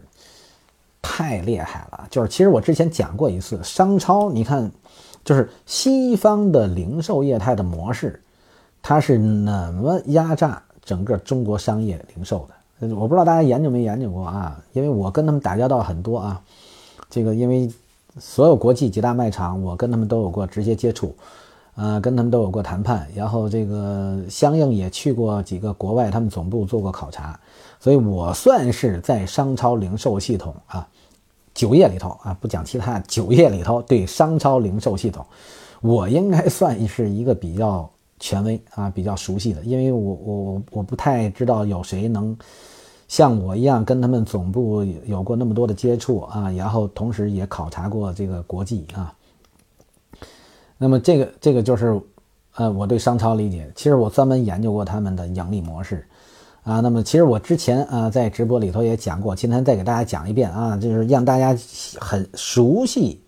太厉害了，就是其实我之前讲过一次，商超，你看，就是西方的零售业态的模式，它是怎么压榨？整个中国商业零售的，我不知道大家研究没研究过啊？因为我跟他们打交道很多啊。这个因为所有国际几大卖场，我跟他们都有过直接接触，呃，跟他们都有过谈判，然后这个相应也去过几个国外他们总部做过考察，所以我算是在商超零售系统啊，酒业里头啊，不讲其他，酒业里头对商超零售系统，我应该算是一个比较。权威啊，比较熟悉的，因为我我我我不太知道有谁能像我一样跟他们总部有过那么多的接触啊，然后同时也考察过这个国际啊。那么这个这个就是呃我对商超理解，其实我专门研究过他们的盈利模式啊。那么其实我之前啊在直播里头也讲过，今天再给大家讲一遍啊，就是让大家很熟悉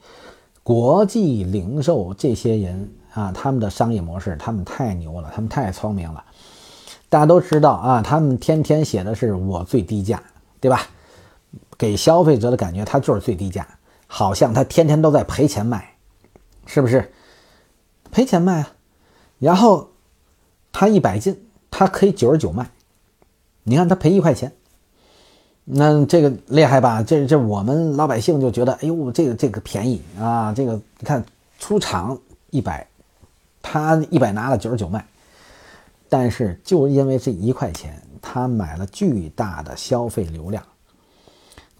国际零售这些人。啊，他们的商业模式，他们太牛了，他们太聪明了。大家都知道啊，他们天天写的是我最低价，对吧？给消费者的感觉他就是最低价，好像他天天都在赔钱卖，是不是？赔钱卖啊。然后他一百斤，他可以九十九卖，你看他赔一块钱，那这个厉害吧？这这我们老百姓就觉得，哎呦，这个这个便宜啊，这个你看。出厂一百，他一百拿了九十九卖，但是就因为这一块钱，他买了巨大的消费流量。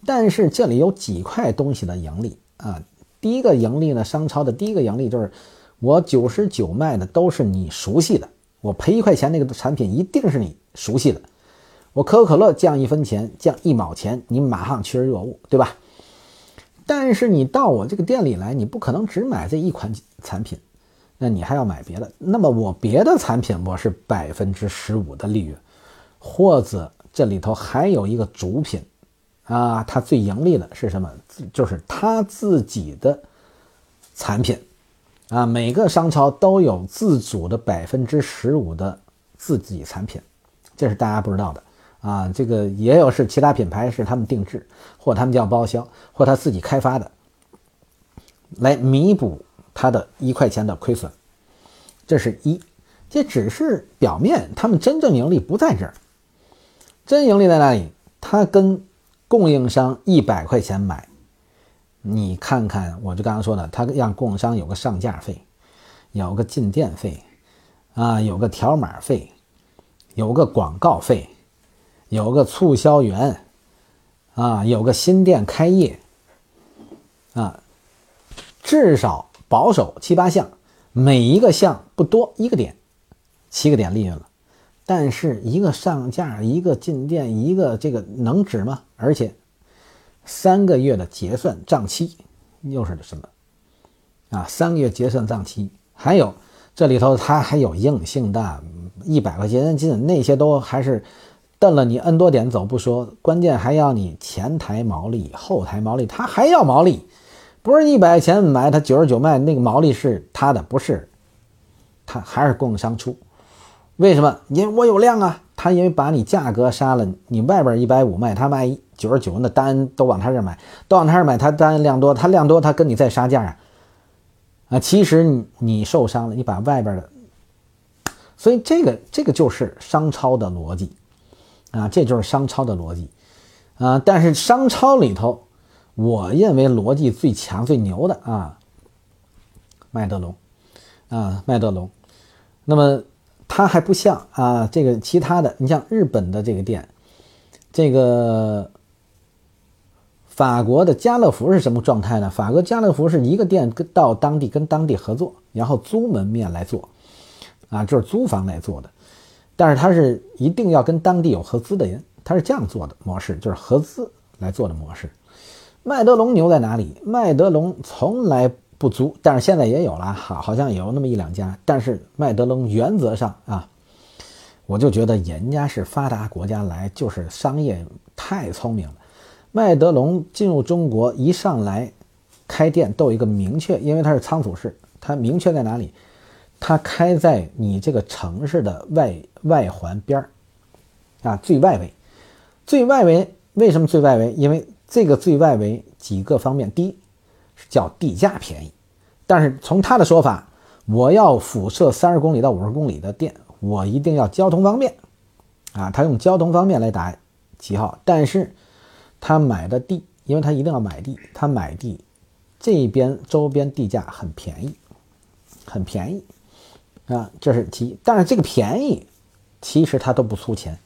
但是这里有几块东西的盈利啊，第一个盈利呢，商超的第一个盈利就是我九十九卖的都是你熟悉的，我赔一块钱那个产品一定是你熟悉的。我可口可乐降一分钱，降一毛钱，你马上趋之若鹜，对吧？但是你到我这个店里来，你不可能只买这一款产品，那你还要买别的。那么我别的产品我是百分之十五的利润，或者这里头还有一个主品，啊，它最盈利的是什么？就是他自己的产品，啊，每个商超都有自主的百分之十五的自己产品，这是大家不知道的。啊，这个也有是其他品牌是他们定制，或他们叫包销，或他自己开发的，来弥补他的一块钱的亏损。这是一，这只是表面，他们真正盈利不在这儿。真盈利在哪里？他跟供应商一百块钱买，你看看，我就刚刚说的，他让供应商有个上架费，有个进店费，啊，有个条码费，有个广告费。有个促销员，啊，有个新店开业，啊，至少保守七八项，每一个项不多一个点，七个点利润了。但是一个上架，一个进店，一个这个能止吗？而且三个月的结算账期又是什么？啊，三个月结算账期，还有这里头它还有硬性的，一百块钱进那些都还是。瞪了你 n 多点走不说，关键还要你前台毛利、后台毛利，他还要毛利，不是一百块钱买，他九十九卖，那个毛利是他的，不是，他还是供应商出。为什么？因为我有量啊，他因为把你价格杀了，你外边一百五卖，他卖九十九，那单都往他这买，都往他这买，他单量多，他量多，他跟你再杀价啊，啊，其实你你受伤了，你把外边的，所以这个这个就是商超的逻辑。啊，这就是商超的逻辑，啊，但是商超里头，我认为逻辑最强、最牛的啊，麦德龙，啊，麦德龙，那么它还不像啊，这个其他的，你像日本的这个店，这个法国的家乐福是什么状态呢？法国家乐福是一个店跟到当地跟当地合作，然后租门面来做，啊，就是租房来做的。但是他是一定要跟当地有合资的人，他是这样做的模式，就是合资来做的模式。麦德龙牛在哪里？麦德龙从来不租，但是现在也有了，好，好像有那么一两家。但是麦德龙原则上啊，我就觉得人家是发达国家来，就是商业太聪明了。麦德龙进入中国一上来开店都有一个明确，因为它是仓储式，它明确在哪里？它开在你这个城市的外外环边儿，啊，最外围，最外围为什么最外围？因为这个最外围几个方面，第一是叫地价便宜，但是从他的说法，我要辐射三十公里到五十公里的电，我一定要交通方便，啊，他用交通方便来打旗号，但是他买的地，因为他一定要买地，他买地这边周边地价很便宜，很便宜。啊，这是其一，但是这个便宜，其实他都不出钱。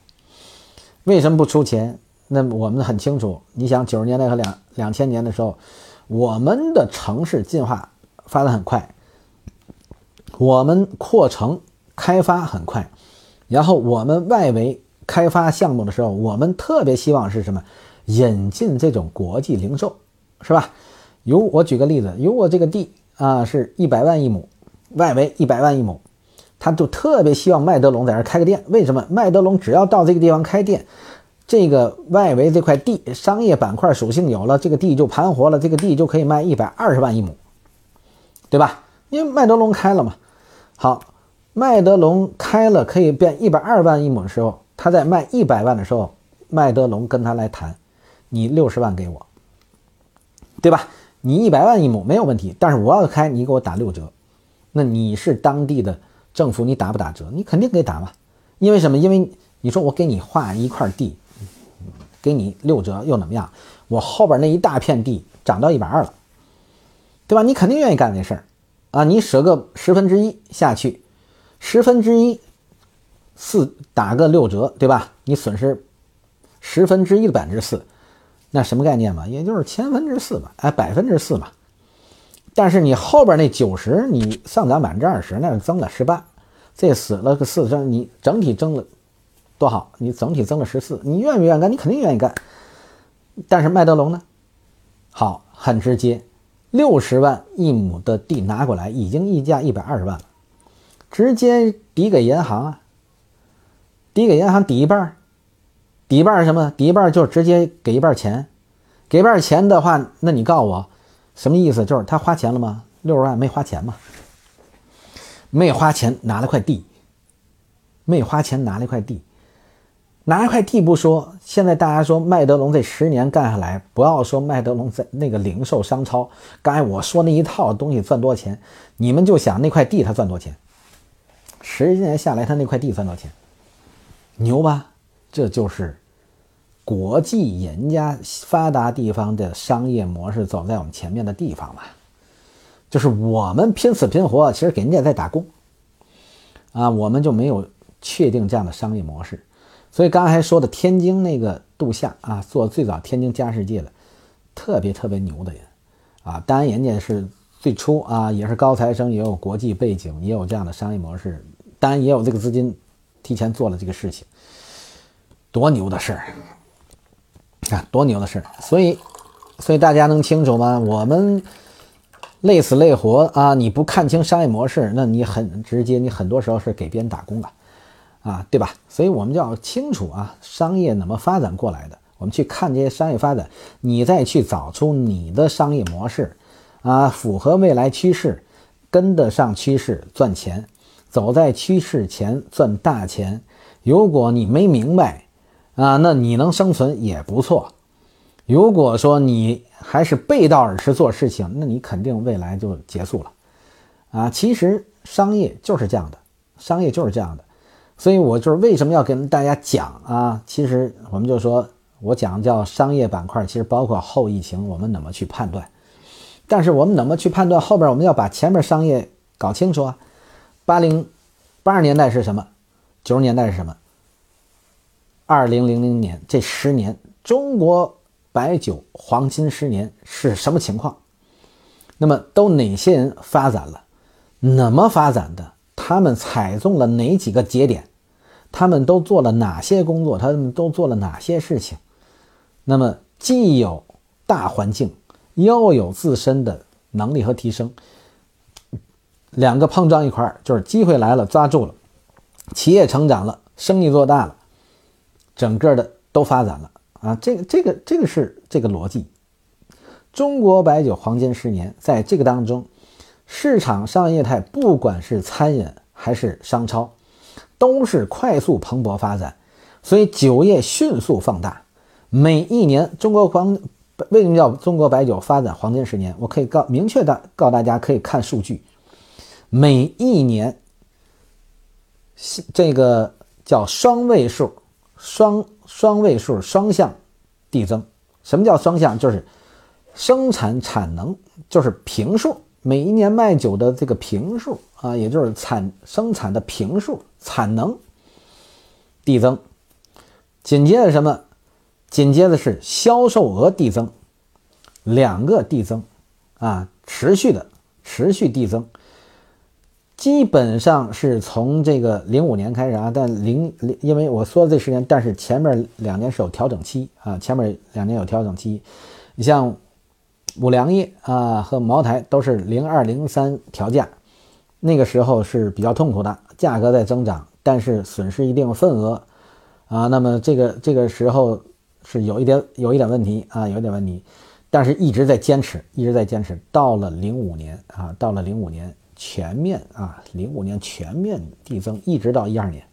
为什么不出钱？那我们很清楚。你想九十年代和两两千年的时候，我们的城市进化发展很快，我们扩城开发很快，然后我们外围开发项目的时候，我们特别希望是什么？引进这种国际零售，是吧？如我举个例子，如果这个地啊是一百万一亩，外围一百万一亩。他就特别希望麦德龙在这开个店，为什么？麦德龙只要到这个地方开店，这个外围这块地商业板块属性有了，这个地就盘活了，这个地就可以卖一百二十万一亩，对吧？因为麦德龙开了嘛。好，麦德龙开了可以变一百二十万一亩的时候，他在卖一百万的时候，麦德龙跟他来谈，你六十万给我，对吧？你一百万一亩没有问题，但是我要开，你给我打六折，那你是当地的。政府，你打不打折？你肯定给打嘛，因为什么？因为你说我给你划一块地，给你六折又怎么样？我后边那一大片地涨到一百二了，对吧？你肯定愿意干这事儿，啊，你舍个十分之一下去，十分之一四打个六折，对吧？你损失十分之一的百分之四，那什么概念嘛？也就是千分之四吧，哎，百分之四嘛。但是你后边那九十，你上涨百分之二十，那是增了十八，这死了个四，这你整体增了多好？你整体增了十四，你愿不愿意干？你肯定愿意干。但是麦德龙呢？好，很直接，六十万一亩的地拿过来，已经溢价一百二十万了，直接抵给银行啊，抵给银行抵一半，抵一半是什么？抵一半就直接给一半钱，给一半钱的话，那你告我。什么意思？就是他花钱了吗？六十万没花钱吗？没花钱拿了块地，没花钱拿了块地，拿一块地不说，现在大家说麦德龙这十年干下来，不要说麦德龙在那个零售商超，刚才我说那一套东西赚多少钱，你们就想那块地他赚多少钱？十年下来他那块地赚多少钱？牛吧？这就是。国际人家发达地方的商业模式走在我们前面的地方了，就是我们拼死拼活，其实给人家在打工，啊，我们就没有确定这样的商业模式。所以刚才说的天津那个杜夏啊，做最早天津家世界的，特别特别牛的人，啊，当然人家是最初啊，也是高材生，也有国际背景，也有这样的商业模式，当然也有这个资金，提前做了这个事情，多牛的事儿！啊，多牛的事儿所以，所以大家能清楚吗？我们累死累活啊！你不看清商业模式，那你很直接，你很多时候是给别人打工的，啊，对吧？所以我们就要清楚啊，商业怎么发展过来的？我们去看这些商业发展，你再去找出你的商业模式，啊，符合未来趋势，跟得上趋势赚钱，走在趋势前赚大钱。如果你没明白，啊，那你能生存也不错。如果说你还是背道而驰做事情，那你肯定未来就结束了。啊，其实商业就是这样的，商业就是这样的。所以我就是为什么要跟大家讲啊？其实我们就说我讲叫商业板块，其实包括后疫情我们怎么去判断。但是我们怎么去判断后边？我们要把前面商业搞清楚啊。八零八十年代是什么？九十年代是什么？二零零零年这十年，中国白酒黄金十年是什么情况？那么都哪些人发展了？怎么发展的？他们踩中了哪几个节点？他们都做了哪些工作？他们都做了哪些事情？那么既有大环境，又有自身的能力和提升，两个碰撞一块儿，就是机会来了，抓住了，企业成长了，生意做大了。整个的都发展了啊，这个这个这个是这个逻辑。中国白酒黄金十年，在这个当中，市场商业态不管是餐饮还是商超，都是快速蓬勃发展，所以酒业迅速放大。每一年，中国黄为什么叫中国白酒发展黄金十年？我可以告明确的告大家，可以看数据，每一年，这个叫双位数。双双位数双向递增，什么叫双向？就是生产产能就是平数，每一年卖酒的这个平数啊，也就是产生产的平数产能递增。紧接着什么？紧接着是销售额递增，两个递增啊，持续的持续递增。基本上是从这个零五年开始啊，但零零，因为我说的这十年，但是前面两年是有调整期啊，前面两年有调整期。你像五粮液啊和茅台都是零二零三调价，那个时候是比较痛苦的，价格在增长，但是损失一定份额啊。那么这个这个时候是有一点有一点问题啊，有一点问题，但是一直在坚持，一直在坚持，到了零五年啊，到了零五年。全面啊，零五年全面递增，一直到一二年，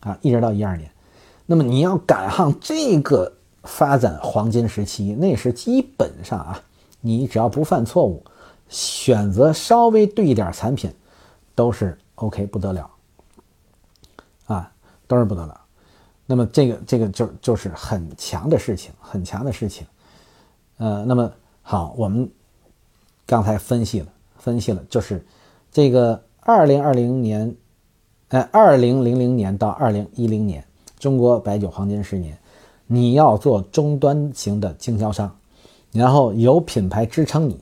啊，一直到一二年。那么你要赶上这个发展黄金时期，那是基本上啊，你只要不犯错误，选择稍微对一点产品，都是 OK 不得了，啊，都是不得了。那么这个这个就就是很强的事情，很强的事情。呃，那么好，我们刚才分析了。分析了，就是这个二零二零年，呃，二零零零年到二零一零年，中国白酒黄金十年，你要做终端型的经销商，然后有品牌支撑你，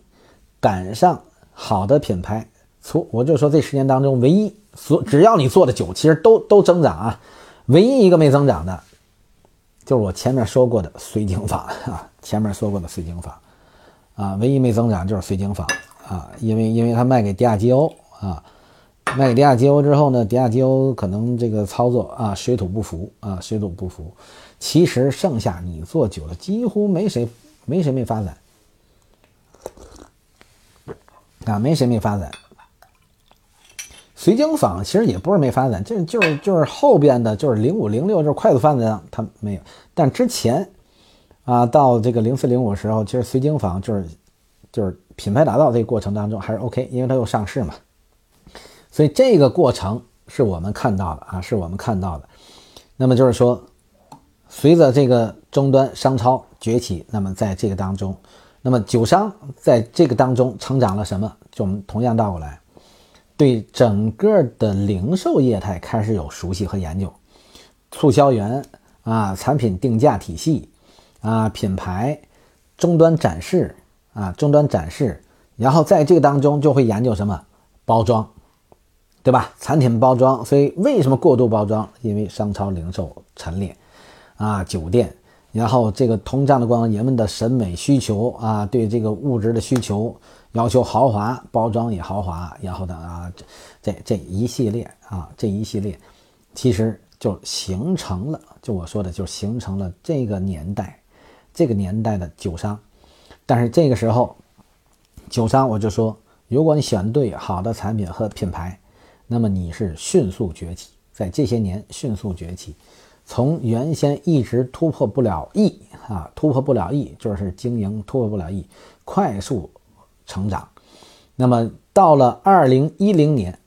赶上好的品牌，从我就说这十年当中，唯一所只要你做的酒，其实都都增长啊，唯一一个没增长的，就是我前面说过的水晶坊啊，[LAUGHS] 前面说过的水晶坊。啊，唯一没增长就是水晶坊啊，因为因为它卖给迪亚基欧啊，卖给迪亚吉欧之后呢，迪亚吉欧可能这个操作啊水土不服啊，水土不服。其实剩下你做久了几乎没谁没谁没发展啊，没谁没发展。水晶坊其实也不是没发展，就就是就是后边的就是零五零六就是快速发展，它没有，但之前。啊，到这个零四零五时候，其实绥靖坊就是就是品牌打造这个过程当中还是 OK，因为它又上市嘛，所以这个过程是我们看到的啊，是我们看到的。那么就是说，随着这个终端商超崛起，那么在这个当中，那么酒商在这个当中成长了什么？就我们同样倒过来，对整个的零售业态开始有熟悉和研究，促销员啊，产品定价体系。啊，品牌终端展示啊，终端展示，然后在这个当中就会研究什么包装，对吧？产品包装，所以为什么过度包装？因为商超零售陈列啊，酒店，然后这个通胀的光人们的审美需求啊，对这个物质的需求要求豪华，包装也豪华，然后呢啊，这这一系列啊，这一系列其实就形成了，就我说的，就形成了这个年代。这个年代的酒商，但是这个时候，酒商我就说，如果你选对好的产品和品牌，那么你是迅速崛起，在这些年迅速崛起，从原先一直突破不了亿啊，突破不了亿，就是经营突破不了亿，快速成长。那么到了二零一零年，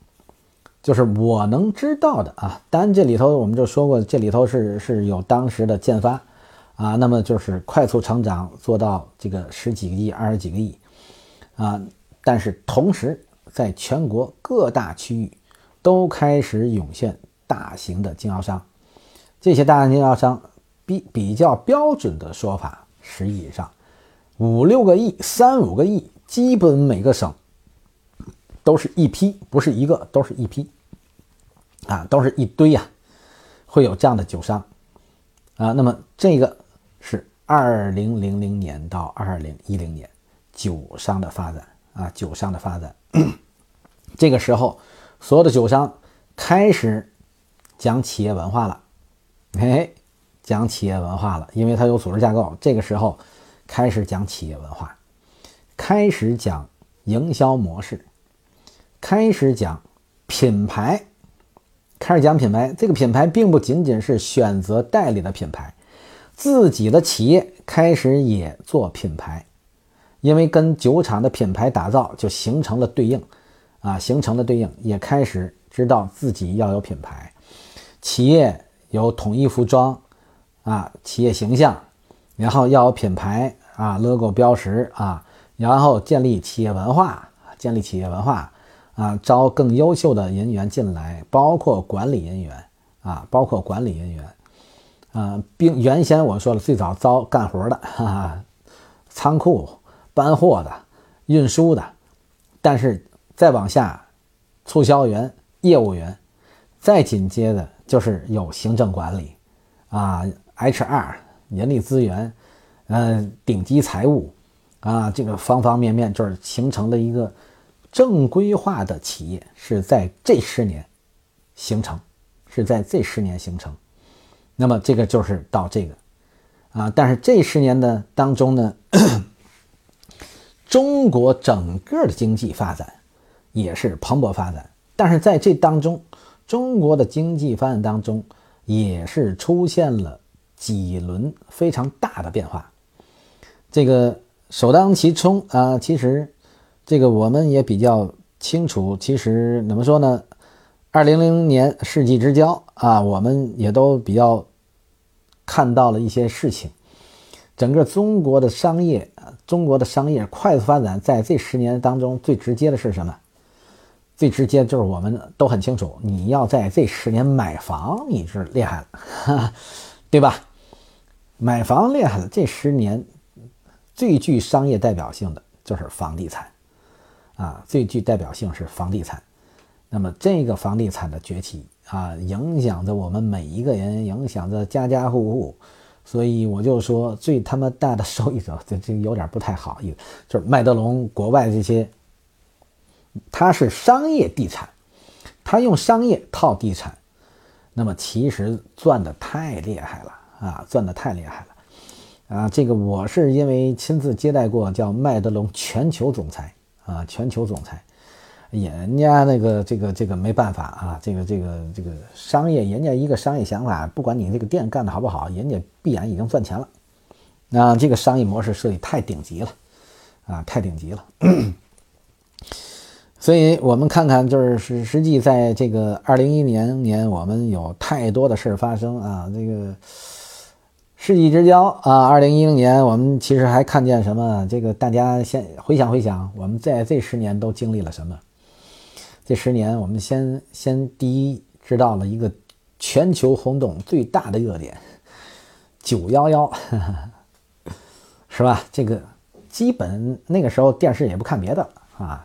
就是我能知道的啊，当然这里头我们就说过，这里头是是有当时的建发。啊，那么就是快速成长，做到这个十几个亿、二十几个亿，啊，但是同时在全国各大区域都开始涌现大型的经销商，这些大型经销商比比较标准的说法，十亿以上，五六个亿、三五个亿，基本每个省都是一批，不是一个，都是一批，啊，都是一堆呀，会有这样的酒商，啊，那么这个是。二零零零年到二零一零年，酒商的发展啊，酒商的发展，这个时候，所有的酒商开始讲企业文化了，嘿，讲企业文化了，因为它有组织架构。这个时候开始讲企业文化，开始讲营销模式，开始讲品牌，开始讲品牌。这个品牌并不仅仅是选择代理的品牌。自己的企业开始也做品牌，因为跟酒厂的品牌打造就形成了对应，啊，形成了对应，也开始知道自己要有品牌，企业有统一服装，啊，企业形象，然后要有品牌啊，logo 标识啊，然后建立企业文化，建立企业文化，啊，招更优秀的人员进来，包括管理人员，啊，包括管理人员。啊，并原先我说了，最早招干活的，哈哈，仓库搬货的、运输的，但是再往下，促销员、业务员，再紧接着就是有行政管理，啊，HR 人力资源，呃，顶级财务，啊，这个方方面面就是形成了一个正规化的企业，是在这十年形成，是在这十年形成。那么这个就是到这个，啊，但是这十年的当中呢，[COUGHS] 中国整个的经济发展也是蓬勃发展，但是在这当中，中国的经济发展当中也是出现了几轮非常大的变化。这个首当其冲啊，其实这个我们也比较清楚，其实怎么说呢？二零零年世纪之交啊，我们也都比较看到了一些事情，整个中国的商业中国的商业快速发展，在这十年当中最直接的是什么？最直接就是我们都很清楚，你要在这十年买房，你是厉害了，对吧？买房厉害了，这十年最具商业代表性的就是房地产，啊，最具代表性是房地产。那么这个房地产的崛起啊，影响着我们每一个人，影响着家家户户。所以我就说，最他妈大的受益者，这这有点不太好意思，就是麦德龙国外这些。它是商业地产，它用商业套地产，那么其实赚的太厉害了啊，赚的太厉害了啊！这个我是因为亲自接待过叫麦德龙全球总裁啊，全球总裁，人家那个这个这个没办法啊，这个这个这个商业，人家一个商业想法，不管你这个店干的好不好，人家必然已经赚钱了，那这个商业模式设计太顶级了啊，太顶级了。所以我们看看，就是实实际在这个二零一年年，我们有太多的事儿发生啊。这个世纪之交啊，二零一零年，我们其实还看见什么？这个大家先回想回想，我们在这十年都经历了什么？这十年，我们先先第一知道了一个全球轰动最大的热点——九幺幺，[LAUGHS] 是吧？这个基本那个时候电视也不看别的啊。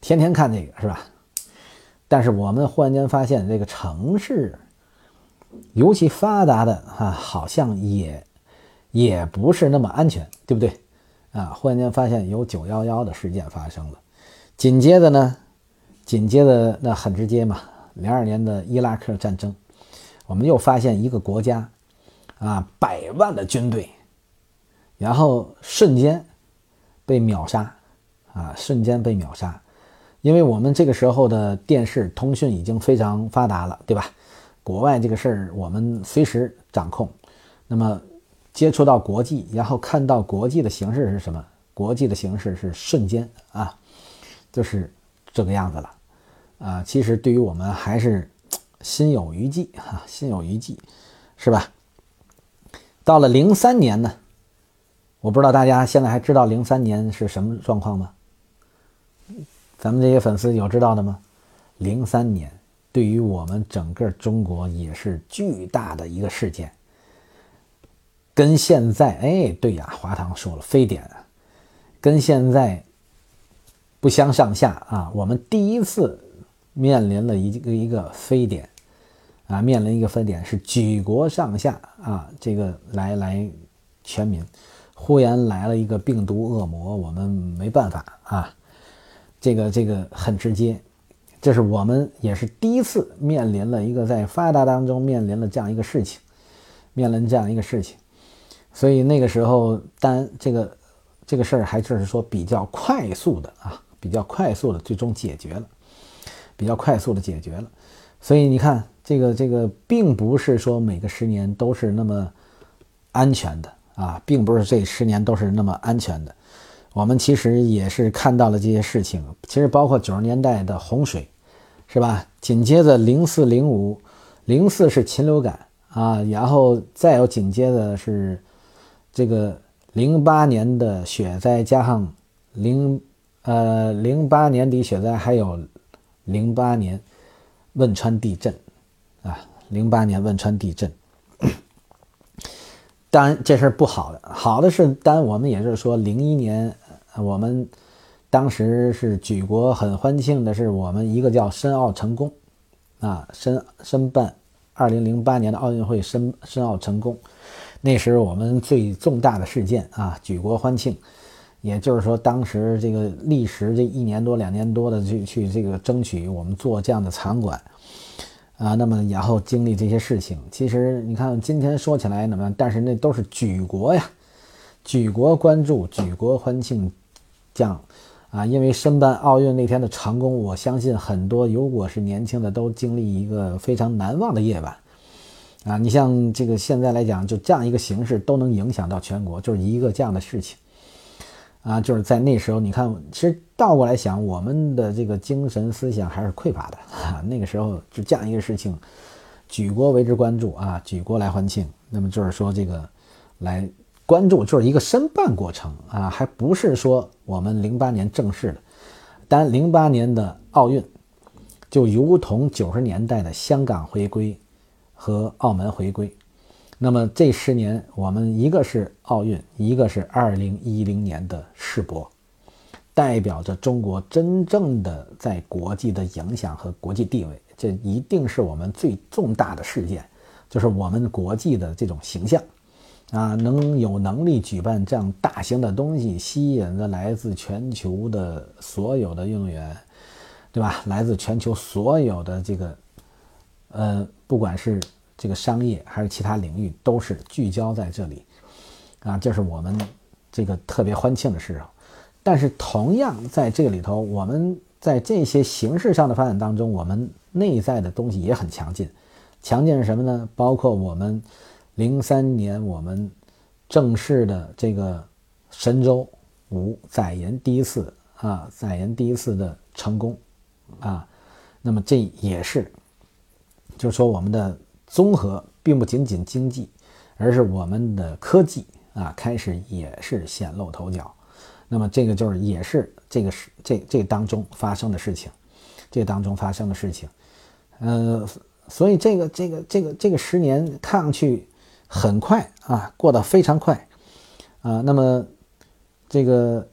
天天看这个是吧？但是我们忽然间发现，这个城市尤其发达的啊，好像也也不是那么安全，对不对？啊，忽然间发现有九幺幺的事件发生了。紧接着呢，紧接着那很直接嘛，零二年的伊拉克战争，我们又发现一个国家啊，百万的军队，然后瞬间被秒杀啊，瞬间被秒杀。因为我们这个时候的电视通讯已经非常发达了，对吧？国外这个事儿我们随时掌控，那么接触到国际，然后看到国际的形势是什么？国际的形势是瞬间啊，就是这个样子了啊。其实对于我们还是心有余悸啊，心有余悸，是吧？到了零三年呢，我不知道大家现在还知道零三年是什么状况吗？咱们这些粉丝有知道的吗？零三年对于我们整个中国也是巨大的一个事件，跟现在哎，对呀，华堂说了非典，跟现在不相上下啊。我们第一次面临了一个一个非典啊，面临一个非典是举国上下啊，这个来来全民，忽然来了一个病毒恶魔，我们没办法啊。这个这个很直接，这是我们也是第一次面临了一个在发达当中面临了这样一个事情，面临这样一个事情，所以那个时候，但这个这个事儿还就是说比较快速的啊，比较快速的最终解决了，比较快速的解决了，所以你看这个这个并不是说每个十年都是那么安全的啊，并不是这十年都是那么安全的。我们其实也是看到了这些事情，其实包括九十年代的洪水，是吧？紧接着零四零五，零四是禽流感啊，然后再有紧接着是这个零八年的雪灾，加上零呃零八年底雪灾，还有零八年汶川地震啊，零八年汶川地震。当然这事儿不好的，好的是，当然我们也就是说，零一年我们当时是举国很欢庆的，是我们一个叫申奥成功，啊，申申办二零零八年的奥运会申申奥成功，那是我们最重大的事件啊，举国欢庆，也就是说，当时这个历时这一年多两年多的去去这个争取我们做这样的场馆。啊，那么然后经历这些事情，其实你看今天说起来怎么样？但是那都是举国呀，举国关注，举国欢庆，这样啊，因为申办奥运那天的成功，我相信很多如果是年轻的都经历一个非常难忘的夜晚啊。你像这个现在来讲，就这样一个形式都能影响到全国，就是一个这样的事情。啊，就是在那时候，你看，其实倒过来想，我们的这个精神思想还是匮乏的啊。那个时候就这样一个事情，举国为之关注啊，举国来欢庆。那么就是说，这个来关注，就是一个申办过程啊，还不是说我们零八年正式的。但零八年的奥运，就如同九十年代的香港回归和澳门回归。那么这十年，我们一个是奥运，一个是二零一零年的世博，代表着中国真正的在国际的影响和国际地位。这一定是我们最重大的事件，就是我们国际的这种形象。啊，能有能力举办这样大型的东西，吸引着来自全球的所有的运动员，对吧？来自全球所有的这个，呃，不管是这个商业还是其他领域，都是聚焦在这里。啊，这是我们这个特别欢庆的事啊。但是，同样在这个里头，我们在这些形式上的发展当中，我们内在的东西也很强劲。强劲是什么呢？包括我们。零三年，我们正式的这个神舟五载人第一次啊，载人第一次的成功啊，那么这也是，就是说我们的综合并不仅仅经济，而是我们的科技啊，开始也是显露头角。那么这个就是也是这个是这这当中发生的事情，这当中发生的事情，呃，所以这个这个这个这个十年看上去。很快啊，过得非常快，啊，那么这个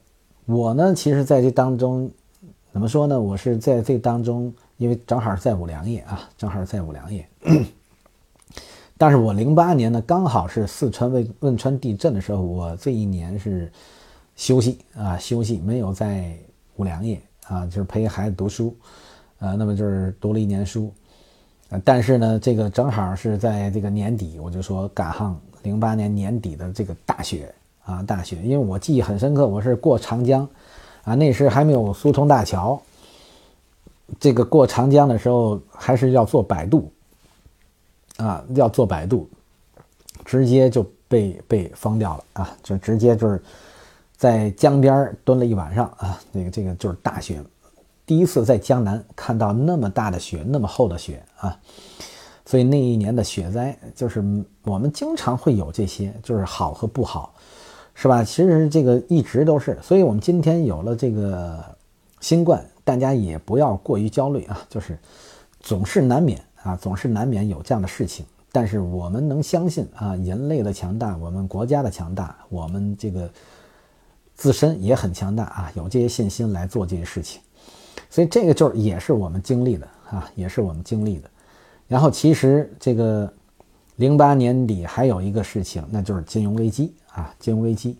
我呢，其实在这当中怎么说呢？我是在这当中，因为正好在五粮液啊，正好在五粮液。[CLEARS THROAT] 但是我零八年呢，刚好是四川汶汶川地震的时候，我这一年是休息啊，休息没有在五粮液啊，就是陪孩子读书，啊，那么就是读了一年书。但是呢，这个正好是在这个年底，我就说赶上零八年年底的这个大雪啊，大雪。因为我记忆很深刻，我是过长江，啊，那时还没有苏通大桥，这个过长江的时候还是要坐摆渡，啊，要坐摆渡，直接就被被封掉了啊，就直接就是在江边蹲了一晚上啊，那个这个就是大雪。第一次在江南看到那么大的雪，那么厚的雪啊，所以那一年的雪灾就是我们经常会有这些，就是好和不好，是吧？其实这个一直都是，所以我们今天有了这个新冠，大家也不要过于焦虑啊，就是总是难免啊，总是难免有这样的事情。但是我们能相信啊，人类的强大，我们国家的强大，我们这个自身也很强大啊，有这些信心来做这些事情。所以这个就是也是我们经历的啊，也是我们经历的。然后其实这个零八年底还有一个事情，那就是金融危机啊，金融危机。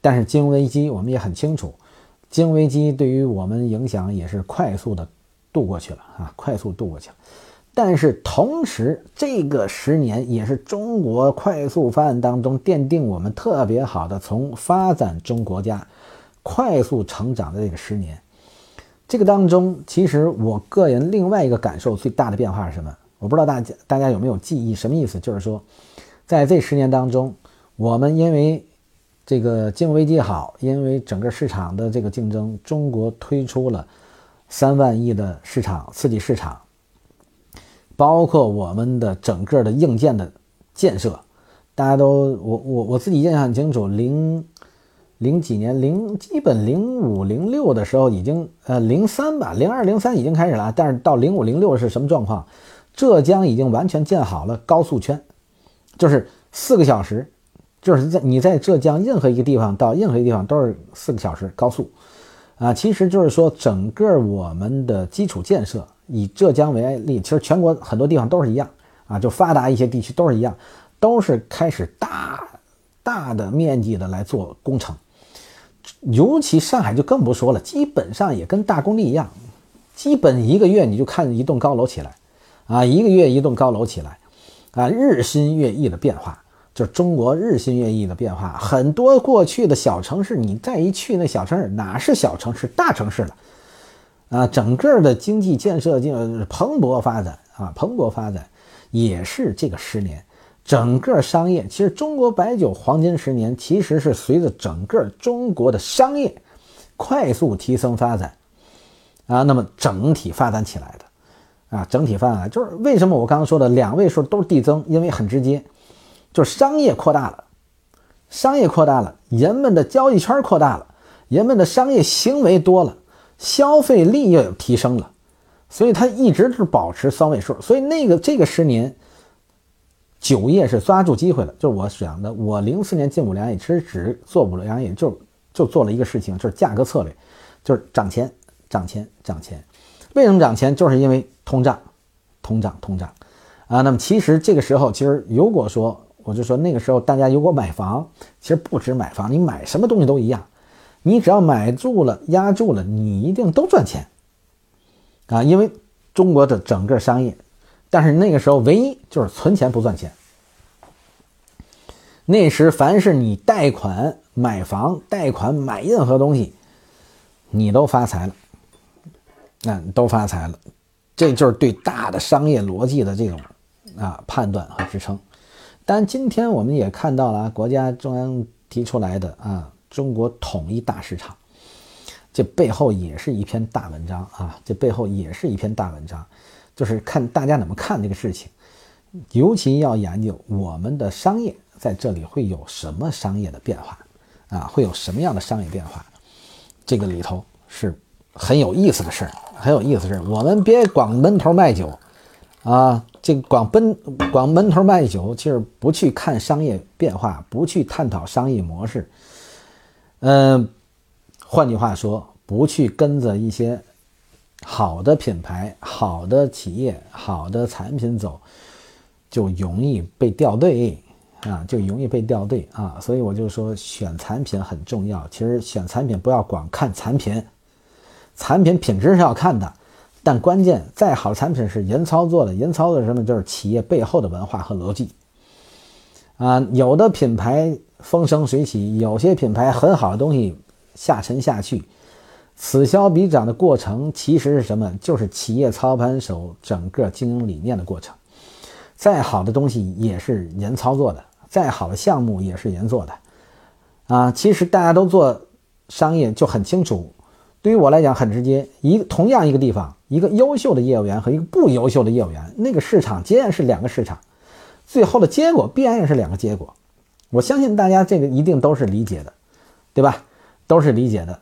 但是金融危机我们也很清楚，金融危机对于我们影响也是快速的度过去了啊，快速度过去了。但是同时，这个十年也是中国快速发展当中奠定我们特别好的从发展中国家快速成长的这个十年。这个当中，其实我个人另外一个感受最大的变化是什么？我不知道大家大家有没有记忆？什么意思？就是说，在这十年当中，我们因为这个金融危机好，因为整个市场的这个竞争，中国推出了三万亿的市场刺激市场，包括我们的整个的硬件的建设，大家都我我我自己印象很清楚，零。零几年，零基本零五零六的时候已经，呃，零三吧，零二零三已经开始了。但是到零五零六是什么状况？浙江已经完全建好了高速圈，就是四个小时，就是在你在浙江任何一个地方到任何一个地方都是四个小时高速，啊，其实就是说整个我们的基础建设，以浙江为例，其实全国很多地方都是一样，啊，就发达一些地区都是一样，都是开始大大的面积的来做工程。尤其上海就更不说了，基本上也跟大工地一样，基本一个月你就看一栋高楼起来，啊，一个月一栋高楼起来，啊，日新月异的变化，就是中国日新月异的变化。很多过去的小城市，你再一去那小城市，哪是小城市，大城市了，啊，整个的经济建设就蓬勃发展啊，蓬勃发展，也是这个十年。整个商业，其实中国白酒黄金十年，其实是随着整个中国的商业快速提升发展啊，那么整体发展起来的啊，整体发展就是为什么我刚刚说的两位数都是递增，因为很直接，就是商业扩大了，商业扩大了，人们的交易圈扩大了，人们的商业行为多了，消费力又有提升了，所以它一直是保持双位数。所以那个这个十年，酒业是抓住机会了。就是我想的，我零四年进五粮液，其实只做五粮液，就就做了一个事情，就是价格策略，就是涨钱、涨钱、涨钱。为什么涨钱？就是因为通胀，通胀，通胀。啊，那么其实这个时候，其实如果说。我就说那个时候，大家如果买房，其实不止买房，你买什么东西都一样。你只要买住了、压住了，你一定都赚钱啊！因为中国的整个商业，但是那个时候唯一就是存钱不赚钱。那时凡是你贷款买房、贷款买任何东西，你都发财了，那都发财了。这就是对大的商业逻辑的这种啊判断和支撑。但今天我们也看到了国家中央提出来的啊，中国统一大市场，这背后也是一篇大文章啊，这背后也是一篇大文章，就是看大家怎么看这个事情，尤其要研究我们的商业在这里会有什么商业的变化啊，会有什么样的商业变化，这个里头是很有意思的事儿，很有意思的事儿，我们别光闷头卖酒啊。这光奔光闷头卖酒，就是不去看商业变化，不去探讨商业模式，嗯，换句话说，不去跟着一些好的品牌、好的企业、好的产品走，就容易被掉队啊，就容易被掉队啊。所以我就说，选产品很重要。其实选产品不要光看产品，产品品质是要看的。但关键，再好的产品是人操作的，人操作什么？就是企业背后的文化和逻辑。啊，有的品牌风生水起，有些品牌很好的东西下沉下去，此消彼长的过程其实是什么？就是企业操盘手整个经营理念的过程。再好的东西也是人操作的，再好的项目也是人做的。啊，其实大家都做商业就很清楚。对于我来讲很直接，一同样一个地方，一个优秀的业务员和一个不优秀的业务员，那个市场既然是两个市场，最后的结果必然也是两个结果。我相信大家这个一定都是理解的，对吧？都是理解的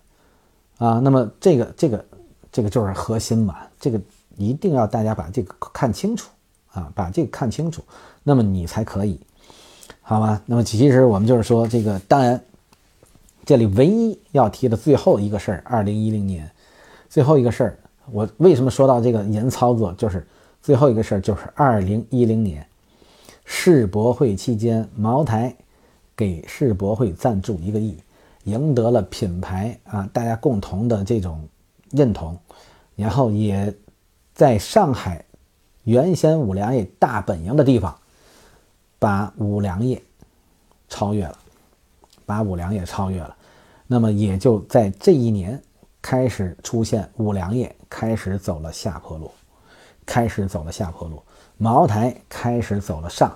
啊。那么这个这个这个就是核心嘛，这个一定要大家把这个看清楚啊，把这个看清楚，那么你才可以，好吗？那么其实我们就是说这个，当然。这里唯一要提的最后一个事儿，二零一零年最后一个事儿，我为什么说到这个严操作？就是最后一个事儿，就是二零一零年世博会期间，茅台给世博会赞助一个亿，赢得了品牌啊大家共同的这种认同，然后也在上海原先五粮液大本营的地方，把五粮液超越了，把五粮液超越了。那么也就在这一年开始出现五粮液开始走了下坡路，开始走了下坡路，茅台开始走了上，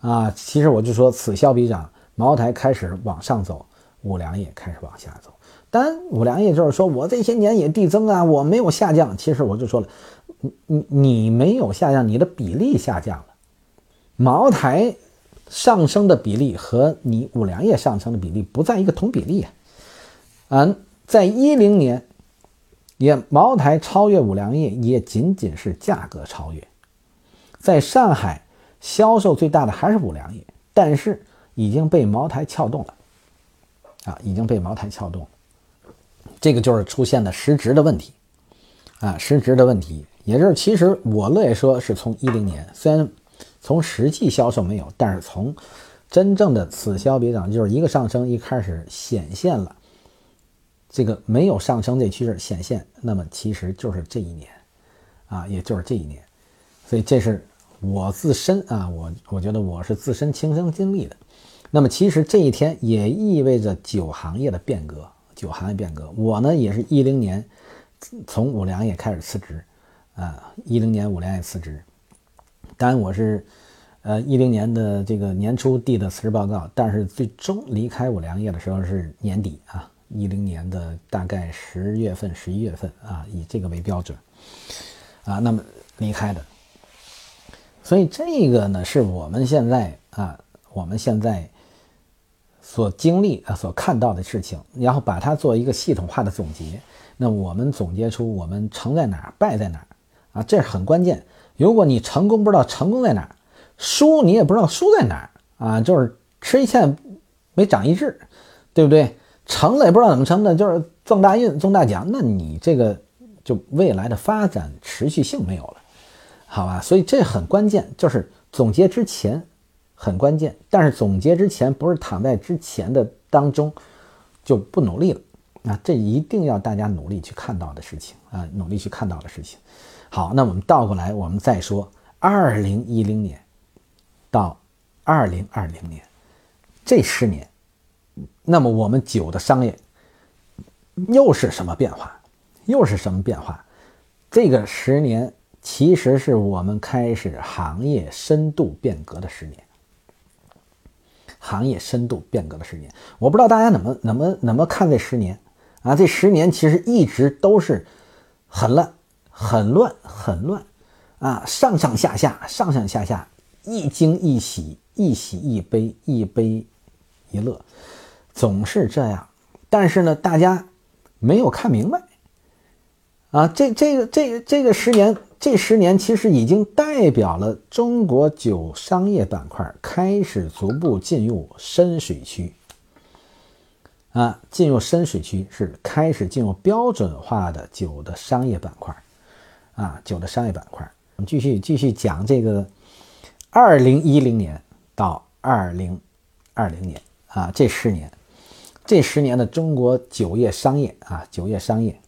啊，其实我就说此消彼长，茅台开始往上走，五粮液开始往下走。当然，五粮液就是说我这些年也递增啊，我没有下降。其实我就说了，你你你没有下降，你的比例下降了，茅台上升的比例和你五粮液上升的比例不在一个同比例啊。嗯，在一零年，也茅台超越五粮液，也仅仅是价格超越。在上海销售最大的还是五粮液，但是已经被茅台撬动了，啊，已经被茅台撬动。这个就是出现的实质的问题，啊，实质的问题，也就是其实我乐意说是从一零年，虽然从实际销售没有，但是从真正的此消彼长，就是一个上升一开始显现了。这个没有上升这趋势显现，那么其实就是这一年，啊，也就是这一年，所以这是我自身啊，我我觉得我是自身亲身经历的。那么其实这一天也意味着酒行业的变革，酒行业变革。我呢也是一零年从五粮液开始辞职，啊，一零年五粮液辞职。当然我是呃一零年的这个年初递的辞职报告，但是最终离开五粮液的时候是年底啊。一零年的大概十月份、十一月份啊，以这个为标准啊，那么离开的。所以这个呢，是我们现在啊，我们现在所经历啊、所看到的事情，然后把它做一个系统化的总结。那我们总结出我们成在哪儿，败在哪儿啊，这是很关键。如果你成功不知道成功在哪儿，输你也不知道输在哪儿啊，就是吃一堑没长一智，对不对？成了也不知道怎么成的，就是撞大运、中大奖，那你这个就未来的发展持续性没有了，好吧？所以这很关键，就是总结之前很关键，但是总结之前不是躺在之前的当中就不努力了，啊，这一定要大家努力去看到的事情啊，努力去看到的事情。好，那我们倒过来，我们再说二零一零年到二零二零年这十年。那么我们酒的商业又是什么变化？又是什么变化？这个十年其实是我们开始行业深度变革的十年，行业深度变革的十年。我不知道大家怎么怎么怎么看这十年啊？这十年其实一直都是很乱、很乱、很乱啊，上上下下、上上下下，一惊一喜，一喜一悲，一悲一乐。总是这样，但是呢，大家没有看明白啊！这、这个、这、个这个十年，这十年其实已经代表了中国酒商业板块开始逐步进入深水区啊，进入深水区是开始进入标准化的酒的商业板块啊，酒的商业板块。我们继续继续讲这个二零一零年到二零二零年啊，这十年。这十年的中国酒业商业啊，酒业商业，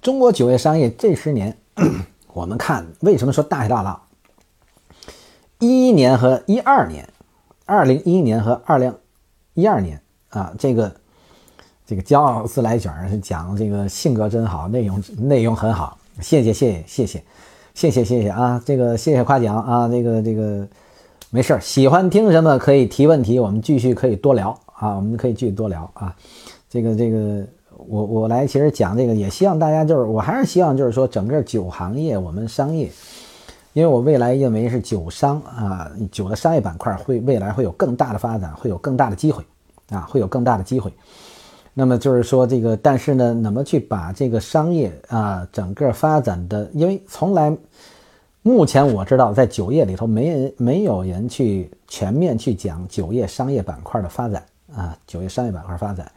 中国酒业商业这十年，[CLEARS THROAT] 我们看为什么说大起大落？一一年和一二年，二零一一年和二零一二年啊，这个这个骄傲自来卷是讲这个性格真好，内容内容很好，谢谢谢谢谢谢谢谢谢谢啊，这个谢谢夸奖啊，这个这个。没事儿，喜欢听什么可以提问题，我们继续可以多聊啊，我们可以继续多聊啊。这个这个，我我来其实讲这个，也希望大家就是，我还是希望就是说，整个酒行业我们商业，因为我未来认为是酒商啊，酒的商业板块会未来会有更大的发展，会有更大的机会啊，会有更大的机会。那么就是说这个，但是呢，怎么去把这个商业啊整个发展的，因为从来。目前我知道，在酒业里头，没人没有人去全面去讲酒业商业板块的发展啊，酒业商业板块发展。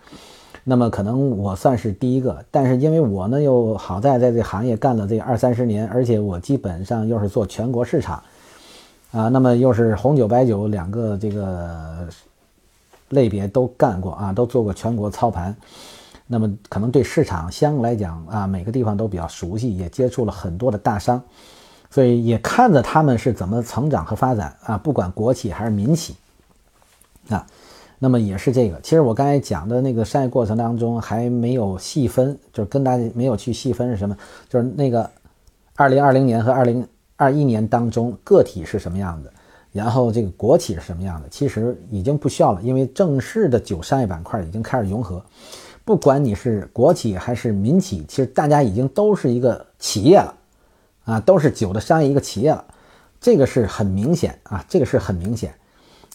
那么可能我算是第一个，但是因为我呢又好在在这行业干了这二三十年，而且我基本上又是做全国市场啊，那么又是红酒白酒两个这个类别都干过啊，都做过全国操盘，那么可能对市场相对来讲啊，每个地方都比较熟悉，也接触了很多的大商。所以也看着他们是怎么成长和发展啊，不管国企还是民企啊，那么也是这个。其实我刚才讲的那个商业过程当中还没有细分，就是跟大家没有去细分是什么，就是那个二零二零年和二零二一年当中个体是什么样的，然后这个国企是什么样的，其实已经不需要了，因为正式的酒商业板块已经开始融合，不管你是国企还是民企，其实大家已经都是一个企业了。啊，都是酒的商业一个企业了，这个是很明显啊，这个是很明显，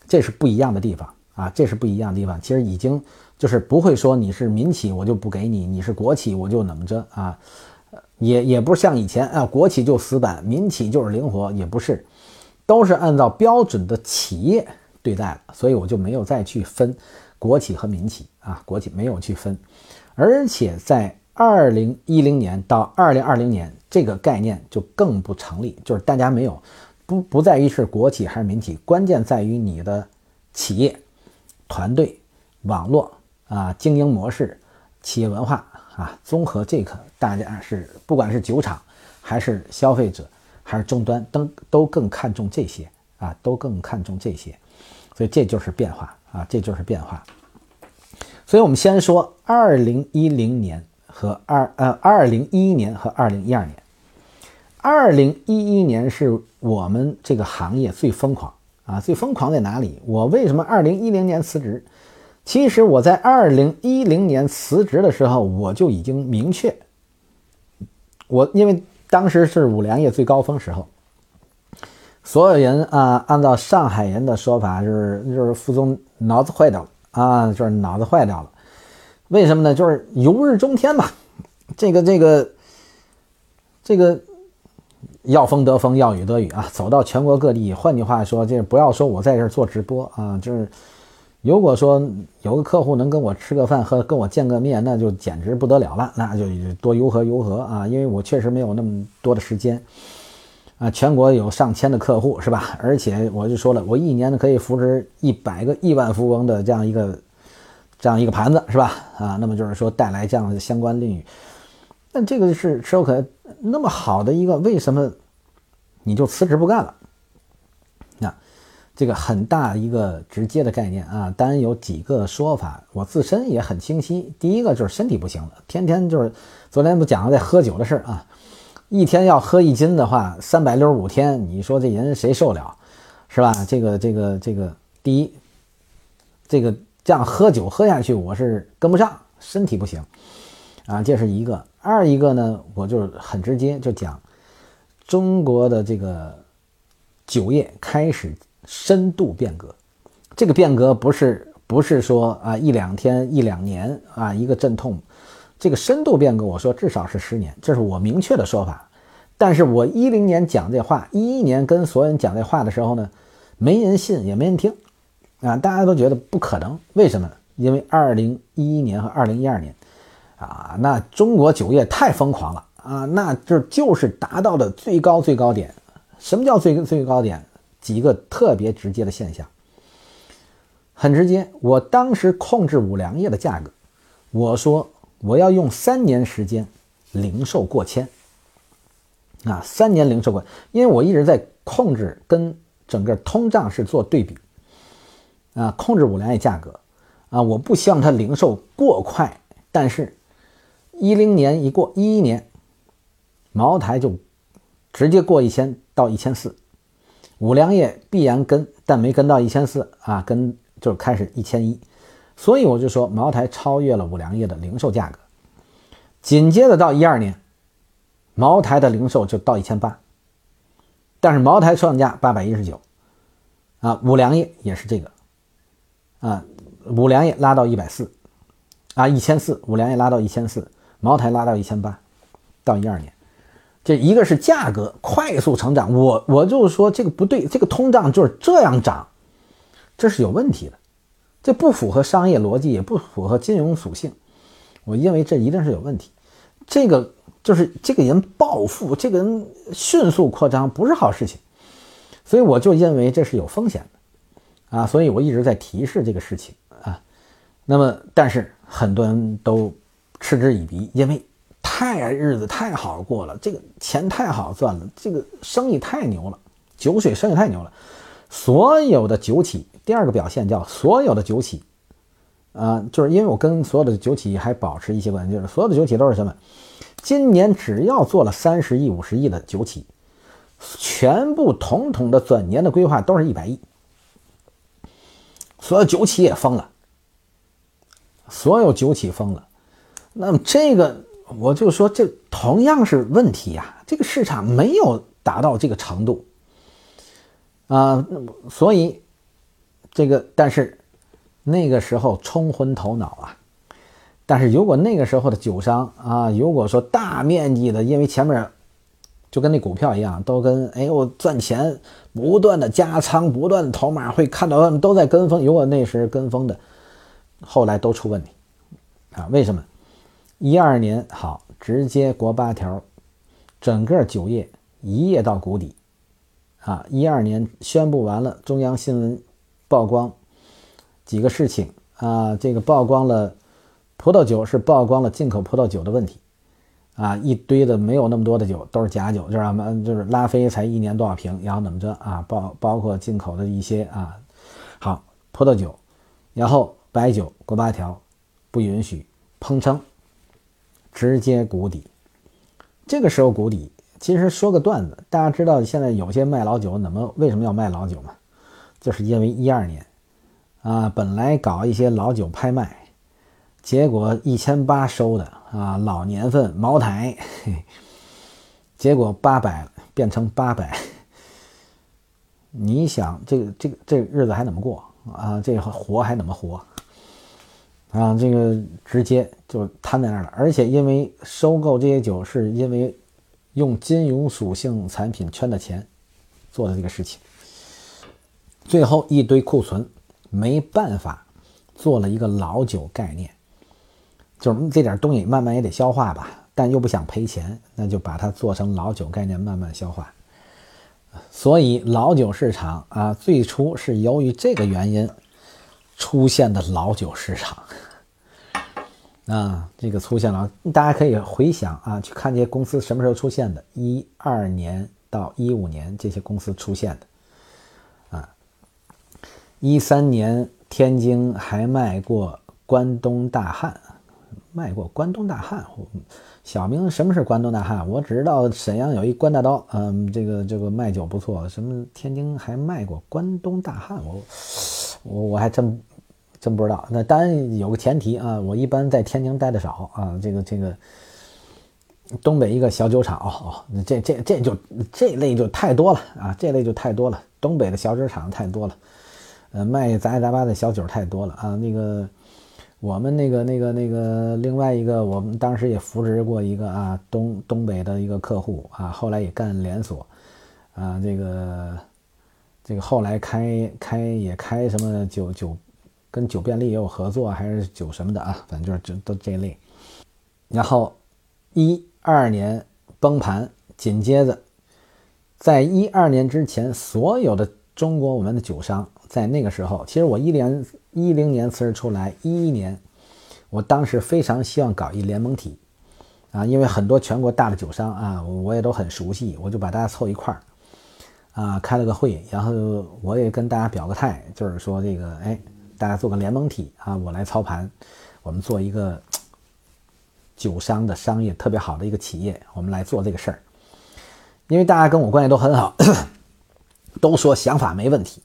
这是不一样的地方啊，这是不一样的地方。其实已经就是不会说你是民企我就不给你，你是国企我就怎么着啊，也也不是像以前啊，国企就死板，民企就是灵活，也不是，都是按照标准的企业对待了，所以我就没有再去分国企和民企啊，国企没有去分，而且在二零一零年到二零二零年。这个概念就更不成立，就是大家没有，不不在于是国企还是民企，关键在于你的企业、团队、网络啊、经营模式、企业文化啊，综合这个，大家是不管是酒厂还是消费者还是终端，都都更看重这些啊，都更看重这些，所以这就是变化啊，这就是变化。所以我们先说二零一零年和二呃二零一一年和二零一二年。二零一一年是我们这个行业最疯狂啊！最疯狂在哪里？我为什么二零一零年辞职？其实我在二零一零年辞职的时候，我就已经明确，我因为当时是五粮液最高峰时候，所有人啊，按照上海人的说法，就是就是傅聪脑子坏掉了啊，就是脑子坏掉了。为什么呢？就是由日中天嘛，这个这个这个要风得风，要雨得雨啊，走到全国各地。换句话说，就是不要说我在这儿做直播啊，就是如果说有个客户能跟我吃个饭和跟我见个面，那就简直不得了了，那就多如何如何啊，因为我确实没有那么多的时间。啊，全国有上千的客户是吧？而且我就说了，我一年呢可以扶持一百个亿万富翁的这样一个这样一个盘子是吧？啊，那么就是说带来这样的相关利益，但这个是是有可那么好的一个，为什么你就辞职不干了？那这个很大一个直接的概念啊，当然有几个说法，我自身也很清晰。第一个就是身体不行了，天天就是昨天不讲了在喝酒的事儿啊。一天要喝一斤的话，三百六十五天，你说这人谁受了，是吧？这个这个这个，第一，这个这样喝酒喝下去，我是跟不上，身体不行啊，这是一个。二一个呢，我就是很直接就讲，中国的这个酒业开始深度变革，这个变革不是不是说啊一两天一两年啊一个阵痛。这个深度变革，我说至少是十年，这是我明确的说法。但是我一零年讲这话，一一年跟所有人讲这话的时候呢，没人信，也没人听，啊，大家都觉得不可能。为什么？因为二零一一年和二零一二年，啊，那中国酒业太疯狂了啊，那这就是达到的最高最高点。什么叫最最高点？几个特别直接的现象，很直接。我当时控制五粮液的价格，我说。我要用三年时间，零售过千啊！三年零售过，因为我一直在控制跟整个通胀是做对比啊，控制五粮液价格啊，我不希望它零售过快。但是，一零年一过，一一年，茅台就直接过一千到一千四，五粮液必然跟，但没跟到一千四啊，跟就开始一千一。所以我就说，茅台超越了五粮液的零售价格。紧接着到一二年，茅台的零售就到一千八，但是茅台出厂价八百一十九，啊，五粮液也是这个，啊，五粮液拉到一百四，啊，一千四，五粮液拉到一千四，茅台拉到一千八，到一二年，这一个是价格快速成长，我我就是说这个不对，这个通胀就是这样涨，这是有问题的。这不符合商业逻辑，也不符合金融属性。我认为这一定是有问题。这个就是这个人暴富，这个人迅速扩张，不是好事情。所以我就认为这是有风险的啊！所以我一直在提示这个事情啊。那么，但是很多人都嗤之以鼻，因为太日子太好过了，这个钱太好赚了，这个生意太牛了，酒水生意太牛了，所有的酒企。第二个表现叫所有的酒企，啊，就是因为我跟所有的酒企还保持一些关系，就是所有的酒企都是什么？今年只要做了三十亿、五十亿的酒企，全部统统的转年的规划都是一百亿。所有酒企也疯了，所有酒企疯了。那么这个我就说，这同样是问题呀，这个市场没有达到这个程度啊，所以。这个，但是那个时候冲昏头脑啊！但是如果那个时候的酒商啊，如果说大面积的，因为前面就跟那股票一样，都跟哎我赚钱，不断的加仓，不断的投码，会看到他们都在跟风。如果那时跟风的，后来都出问题啊！为什么？一二年好，直接国八条，整个酒业一夜到谷底啊！一二年宣布完了，中央新闻。曝光几个事情啊，这个曝光了葡萄酒是曝光了进口葡萄酒的问题啊，一堆的没有那么多的酒都是假酒，知道吗？就是拉菲才一年多少瓶，然后怎么着啊？包包括进口的一些啊，好葡萄酒，然后白酒国八条不允许烹称，直接谷底。这个时候谷底，其实说个段子，大家知道现在有些卖老酒怎么为什么要卖老酒吗？就是因为一二年，啊，本来搞一些老酒拍卖，结果一千八收的啊，老年份茅台，[LAUGHS] 结果八百变成八百，你想这个这个这日子还怎么过啊？这活还怎么活？啊，这个直接就瘫在那儿了。而且因为收购这些酒，是因为用金融属性产品圈的钱做的这个事情，最后一堆库存没办法做了一个老酒概念，就是这点东西慢慢也得消化吧，但又不想赔钱，那就把它做成老酒概念慢慢消化。所以老酒市场啊，最初是由于这个原因出现的老酒市场啊，[LAUGHS] 这个出现了，大家可以回想啊，去看这些公司什么时候出现的，一二年到一五年这些公司出现的啊，一三年天津还卖过关东大汉，卖过关东大汉。小明，什么是关东大汉？我只知道沈阳有一关大刀，嗯，这个这个卖酒不错。什么天津还卖过关东大汉？我我我还真真不知道。那当然有个前提啊，我一般在天津待的少啊。这个这个东北一个小酒厂哦，这这这就这类就太多了啊，这类就太多了。东北的小酒厂太多了，呃，卖杂七杂八的小酒太多了啊，那个。我们那个、那个、那个，另外一个，我们当时也扶植过一个啊，东东北的一个客户啊，后来也干连锁，啊，这个这个后来开开也开什么酒酒，跟酒便利也有合作，还是酒什么的啊，反正就是这都这一类。然后一二年崩盘，紧接着在一二年之前，所有的中国我们的酒商在那个时候，其实我一连。一零年辞职出来，一一年，我当时非常希望搞一联盟体，啊，因为很多全国大的酒商啊，我也都很熟悉，我就把大家凑一块儿，啊，开了个会，然后我也跟大家表个态，就是说这个，哎，大家做个联盟体啊，我来操盘，我们做一个酒商的商业特别好的一个企业，我们来做这个事儿，因为大家跟我关系都很好，[COUGHS] 都说想法没问题。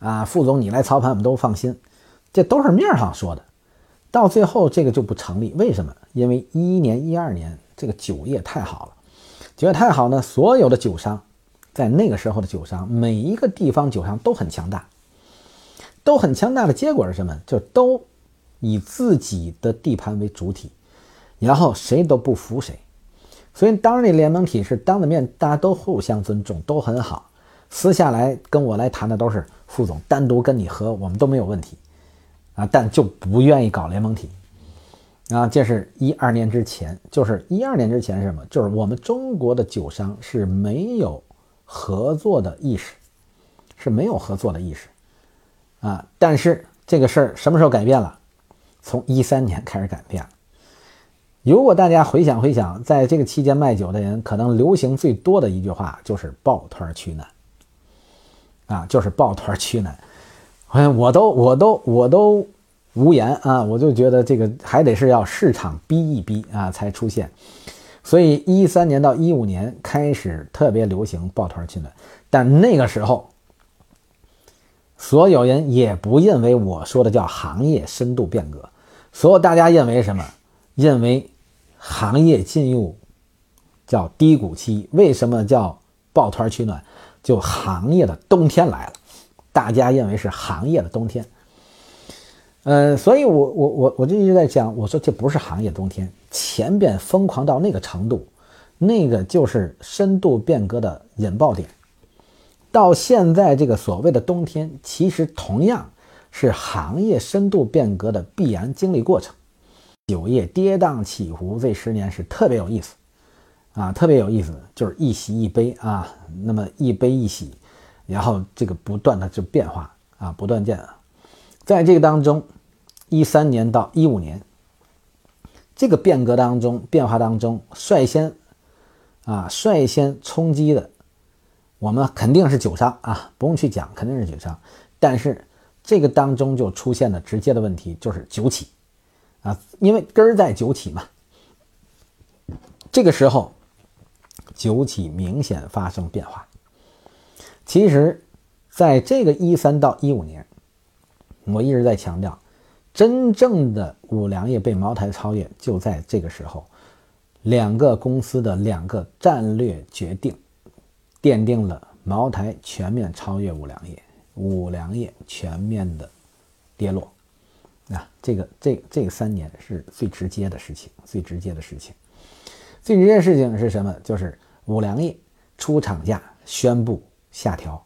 啊，副总，你来操盘，我们都放心。这都是面上说的，到最后这个就不成立。为什么？因为一一年、一二年这个酒业太好了，酒业太好呢，所有的酒商在那个时候的酒商，每一个地方酒商都很强大，都很强大的结果是什么？就都以自己的地盘为主体，然后谁都不服谁。所以当时那联盟体是当着面，大家都互相尊重，都很好。私下来跟我来谈的都是。副总单独跟你喝，我们都没有问题，啊，但就不愿意搞联盟体，啊，这是一二年之前，就是一二年之前是什么？就是我们中国的酒商是没有合作的意识，是没有合作的意识，啊，但是这个事儿什么时候改变了？从一三年开始改变了。如果大家回想回想，在这个期间卖酒的人，可能流行最多的一句话就是抱团取暖。啊，就是抱团取暖，[LAUGHS] 哎，我都我都我都无言啊！我就觉得这个还得是要市场逼一逼啊才出现，所以一三年到一五年开始特别流行抱团取暖，但那个时候所有人也不认为我说的叫行业深度变革，所有大家认为什么？认为行业进入叫低谷期，为什么叫抱团取暖？就行业的冬天来了，大家认为是行业的冬天。嗯，所以我我我我就一直在讲，我说这不是行业冬天，前边疯狂到那个程度，那个就是深度变革的引爆点。到现在这个所谓的冬天，其实同样是行业深度变革的必然经历过程。酒业跌宕起伏这十年是特别有意思。啊，特别有意思，就是一喜一悲啊，那么一悲一喜，然后这个不断的就变化啊，不断见啊，在这个当中，一三年到一五年，这个变革当中，变化当中，率先啊，率先冲击的，我们肯定是酒商啊，不用去讲，肯定是酒商，但是这个当中就出现了直接的问题，就是酒企啊，因为根儿在酒企嘛，这个时候。酒企明显发生变化。其实，在这个一三到一五年，我一直在强调，真正的五粮液被茅台超越，就在这个时候，两个公司的两个战略决定，奠定了茅台全面超越五粮液，五粮液全面的跌落。啊，这个这这三年是最直接的事情，最直接的事情，最直接的事情是什么？就是五粮液出厂价宣布下调，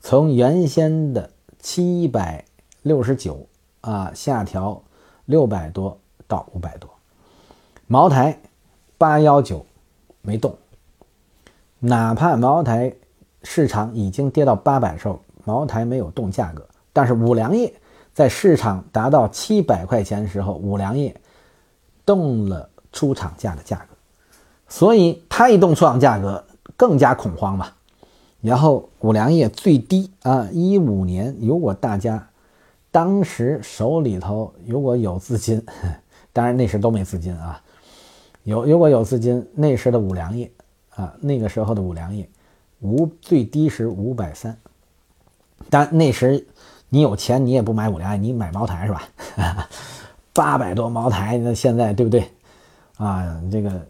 从原先的七百六十九啊下调六百多到五百多，茅台八幺九没动，哪怕茅台市场已经跌到八百时候，茅台没有动价格，但是五粮液。在市场达到七百块钱时候，五粮液动了出厂价的价格，所以它一动出厂价格更加恐慌嘛。然后五粮液最低啊，一五年如果大家当时手里头如果有资金，[LAUGHS] 当然那时都没资金啊，有如果有资金，那时的五粮液啊，那个时候的五粮液五最低是五百三，但那时。你有钱，你也不买五粮液，你买茅台是吧？[LAUGHS] 八百多茅台，那现在对不对？啊，这个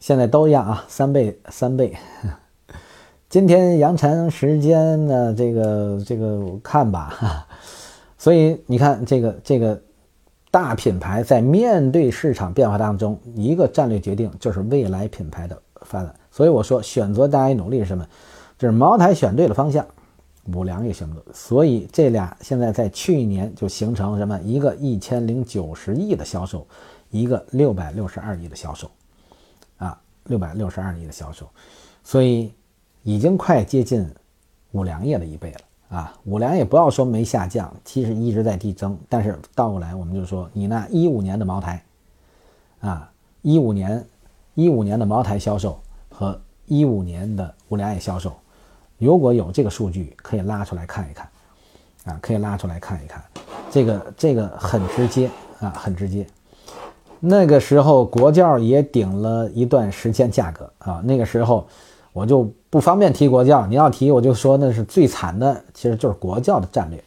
现在都一样啊，三倍三倍。[LAUGHS] 今天阳晨时间呢，这个这个看吧。所以你看，这个这个大品牌在面对市场变化当中，一个战略决定就是未来品牌的发展。所以我说，选择大于努力是什么？就是茅台选对了方向。五粮液选不所以这俩现在在去年就形成什么？一个一千零九十亿的销售，一个六百六十二亿的销售，啊，六百六十二亿的销售，所以已经快接近五粮液的一倍了啊！五粮液不要说没下降，其实一直在递增，但是倒过来我们就说，你那一五年的茅台，啊，一五年一五年的茅台销售和一五年的五粮液销售。如果有这个数据，可以拉出来看一看，啊，可以拉出来看一看，这个这个很直接啊，很直接。那个时候国窖也顶了一段时间价格啊，那个时候我就不方便提国教，你要提我就说那是最惨的，其实就是国教的战略。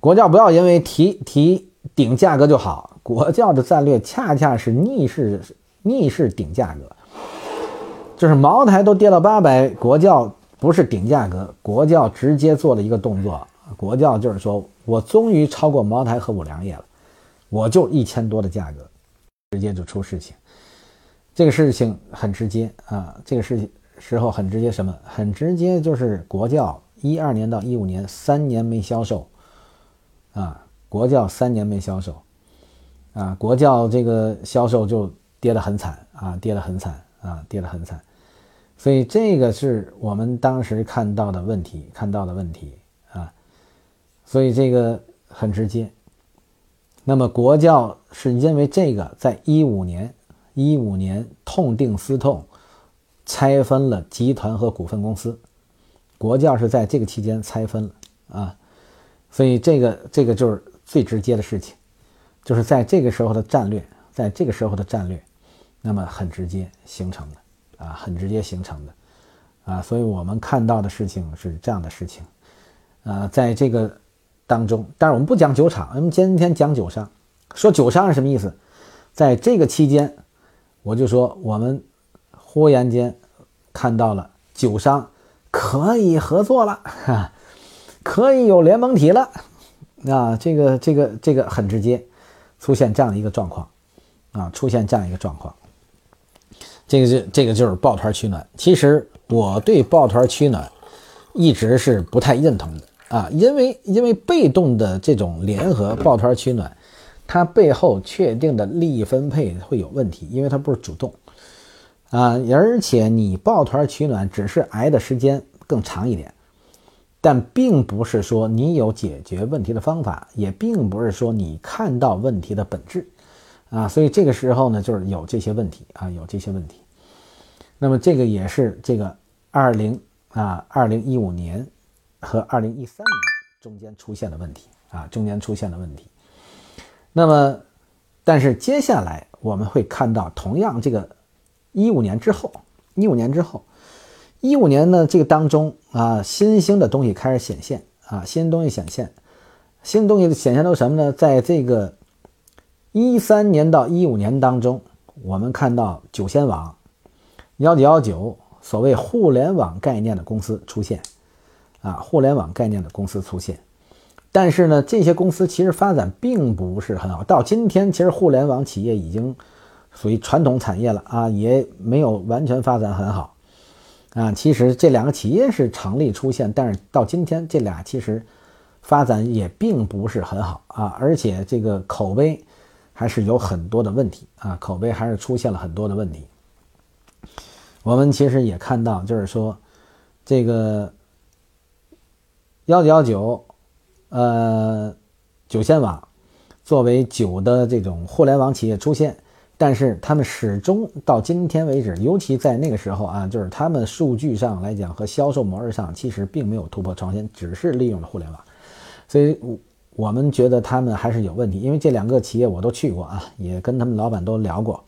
国教不要因为提提顶价格就好，国教的战略恰恰是逆势逆势顶价格，就是茅台都跌到八百，国教。不是顶价格，国教直接做了一个动作，国教就是说我终于超过茅台和五粮液了，我就一千多的价格，直接就出事情，这个事情很直接啊，这个事情时候很直接，什么很直接就是国教一二年到一五年三年没销售，啊，国教三年没销售，啊，国教这个销售就跌得很惨啊，跌得很惨啊，跌得很惨。所以这个是我们当时看到的问题，看到的问题啊，所以这个很直接。那么国教是因为这个，在一五年，一五年痛定思痛，拆分了集团和股份公司。国教是在这个期间拆分了啊，所以这个这个就是最直接的事情，就是在这个时候的战略，在这个时候的战略，那么很直接形成的。啊，很直接形成的，啊，所以我们看到的事情是这样的事情，啊，在这个当中，但是我们不讲酒厂，我们今天讲酒商，说酒商是什么意思？在这个期间，我就说我们忽然间看到了酒商可以合作了，哈，[LAUGHS] 可以有联盟体了，啊，这个这个这个很直接，出现这样的一个状况，啊，出现这样一个状况。这个就这个就是抱团取暖。其实我对抱团取暖一直是不太认同的啊，因为因为被动的这种联合抱团取暖，它背后确定的利益分配会有问题，因为它不是主动啊，而且你抱团取暖只是挨的时间更长一点，但并不是说你有解决问题的方法，也并不是说你看到问题的本质。啊，所以这个时候呢，就是有这些问题啊，有这些问题。那么这个也是这个二零啊，二零一五年和二零一三年中间出现的问题啊，中间出现的问题。那么，但是接下来我们会看到，同样这个一五年之后，一五年之后，一五年呢这个当中啊，新兴的东西开始显现啊，新东西显现，新东西显现都什么呢？在这个。一三年到一五年当中，我们看到酒仙网、幺九幺九所谓互联网概念的公司出现，啊，互联网概念的公司出现。但是呢，这些公司其实发展并不是很好。到今天，其实互联网企业已经属于传统产业了啊，也没有完全发展很好啊。其实这两个企业是成立出现，但是到今天，这俩其实发展也并不是很好啊，而且这个口碑还是有很多的问题啊，口碑还是出现了很多的问题。我们其实也看到，就是说这个幺九幺九。呃，九仙网作为酒的这种互联网企业出现，但是他们始终到今天为止，尤其在那个时候啊，就是他们数据上来讲和销售模式上其实并没有突破创新，只是利用了互联网，所以我我们觉得他们还是有问题。因为这两个企业我都去过啊，也跟他们老板都聊过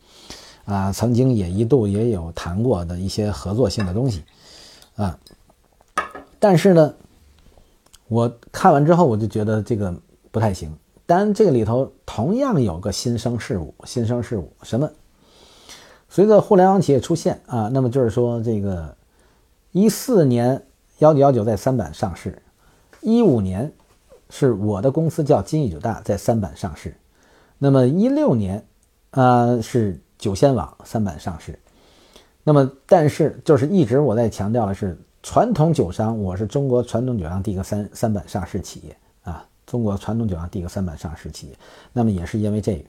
啊，曾经也一度也有谈过的一些合作性的东西啊，但是呢。我看完之后，我就觉得这个不太行。当然，这个里头同样有个新生事物，新生事物什么？随着互联网企业出现啊，那么就是说，这个一四年幺九幺九在三板上市，一五年是我的公司叫金益九大在三板上市，那么一六年啊是九仙网三板上市，那么但是就是一直我在强调的是。传统酒商，我是中国传统酒商第一个三三板上市企业啊，中国传统酒商第一个三板上市企业。那么也是因为这个，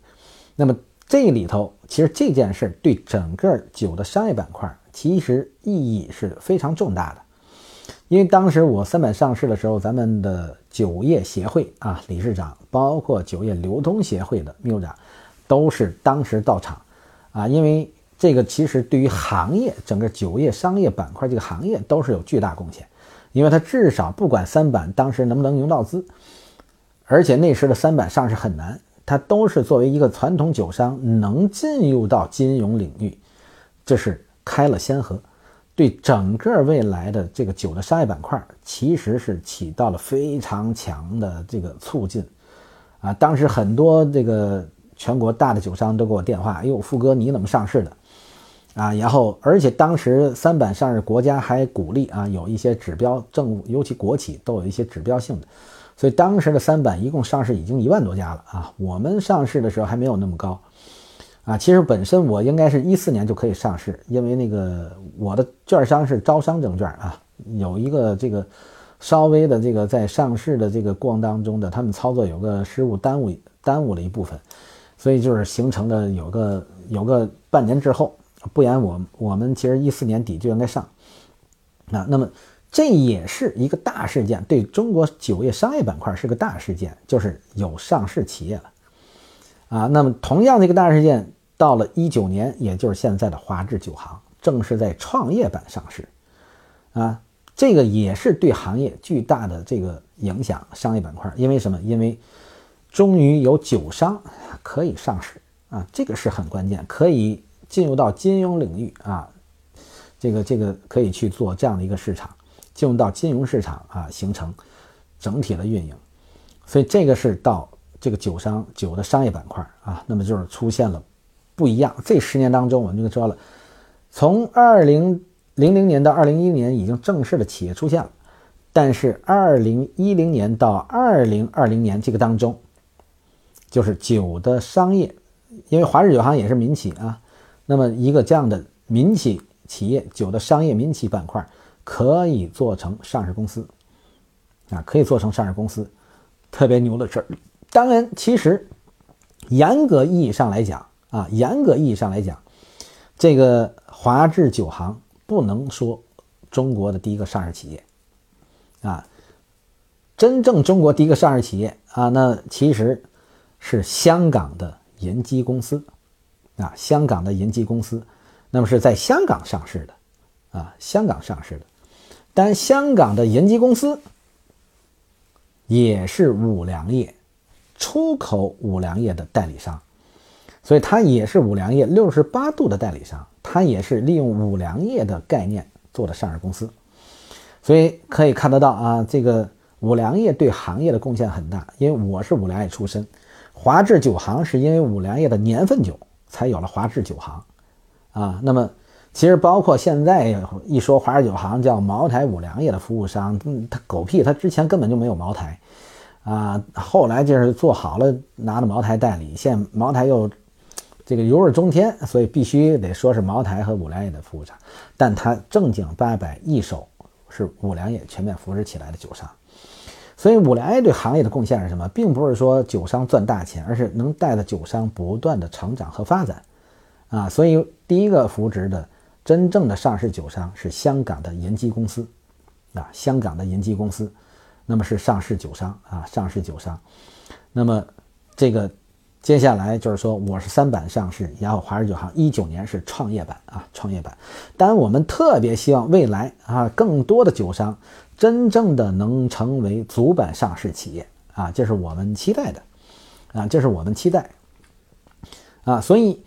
那么这里头其实这件事对整个酒的商业板块其实意义是非常重大的。因为当时我三板上市的时候，咱们的酒业协会啊理事长，包括酒业流通协会的秘书长，都是当时到场啊，因为。这个其实对于行业整个酒业商业板块这个行业都是有巨大贡献，因为它至少不管三板当时能不能融到资，而且那时的三板上市很难，它都是作为一个传统酒商能进入到金融领域，这是开了先河，对整个未来的这个酒的商业板块其实是起到了非常强的这个促进，啊，当时很多这个全国大的酒商都给我电话，哎呦，富哥你怎么上市的？啊，然后，而且当时三板上市，国家还鼓励啊，有一些指标，政务尤其国企都有一些指标性的，所以当时的三板一共上市已经一万多家了啊。我们上市的时候还没有那么高，啊，其实本身我应该是一四年就可以上市，因为那个我的券商是招商证券啊，有一个这个稍微的这个在上市的这个过程当中的他们操作有个失误，耽误耽误了一部分，所以就是形成的有个有个半年之后。不然，我我们其实一四年底就应该上，啊，那么这也是一个大事件，对中国酒业商业板块是个大事件，就是有上市企业了，啊，那么同样的一个大事件，到了一九年，也就是现在的华智酒行，正式在创业板上市，啊，这个也是对行业巨大的这个影响，商业板块，因为什么？因为终于有酒商可以上市啊，这个是很关键，可以。进入到金融领域啊，这个这个可以去做这样的一个市场，进入到金融市场啊，形成整体的运营，所以这个是到这个酒商酒的商业板块啊，那么就是出现了不一样。这十年当中，我们就说了，从二零零零年到二零一零年已经正式的企业出现了，但是二零一零年到二零二零年这个当中，就是酒的商业，因为华日酒行也是民企啊。那么一个这样的民企企业酒的商业民企板块可以做成上市公司，啊，可以做成上市公司，特别牛的事儿。当然，其实严格意义上来讲啊，严格意义上来讲，这个华智酒行不能说中国的第一个上市企业，啊，真正中国第一个上市企业啊，那其实是香港的银基公司。啊，香港的银基公司，那么是在香港上市的，啊，香港上市的，但香港的银基公司也是五粮液出口五粮液的代理商，所以它也是五粮液六十八度的代理商，它也是利用五粮液的概念做的上市公司，所以可以看得到啊，这个五粮液对行业的贡献很大，因为我是五粮液出身，华智酒行是因为五粮液的年份酒。才有了华智酒行，啊，那么其实包括现在一说华氏酒行叫茅台五粮液的服务商，嗯，他狗屁，他之前根本就没有茅台，啊，后来就是做好了拿着茅台代理，现茅台又这个如日中天，所以必须得说是茅台和五粮液的服务商，但他正经八百一手是五粮液全面扶持起来的酒商，所以五粮液对行业的贡献是什么？并不是说酒商赚大钱，而是能带着酒商不断的成长和发展，啊，所以第一个扶植的。真正的上市酒商是香港的银基公司，啊，香港的银基公司，那么是上市酒商啊，上市酒商。那么这个接下来就是说，我是三板上市，然后华氏酒行一九年是创业板啊，创业板。当然，我们特别希望未来啊，更多的酒商真正的能成为主板上市企业啊，这是我们期待的啊，这是我们期待啊，所以。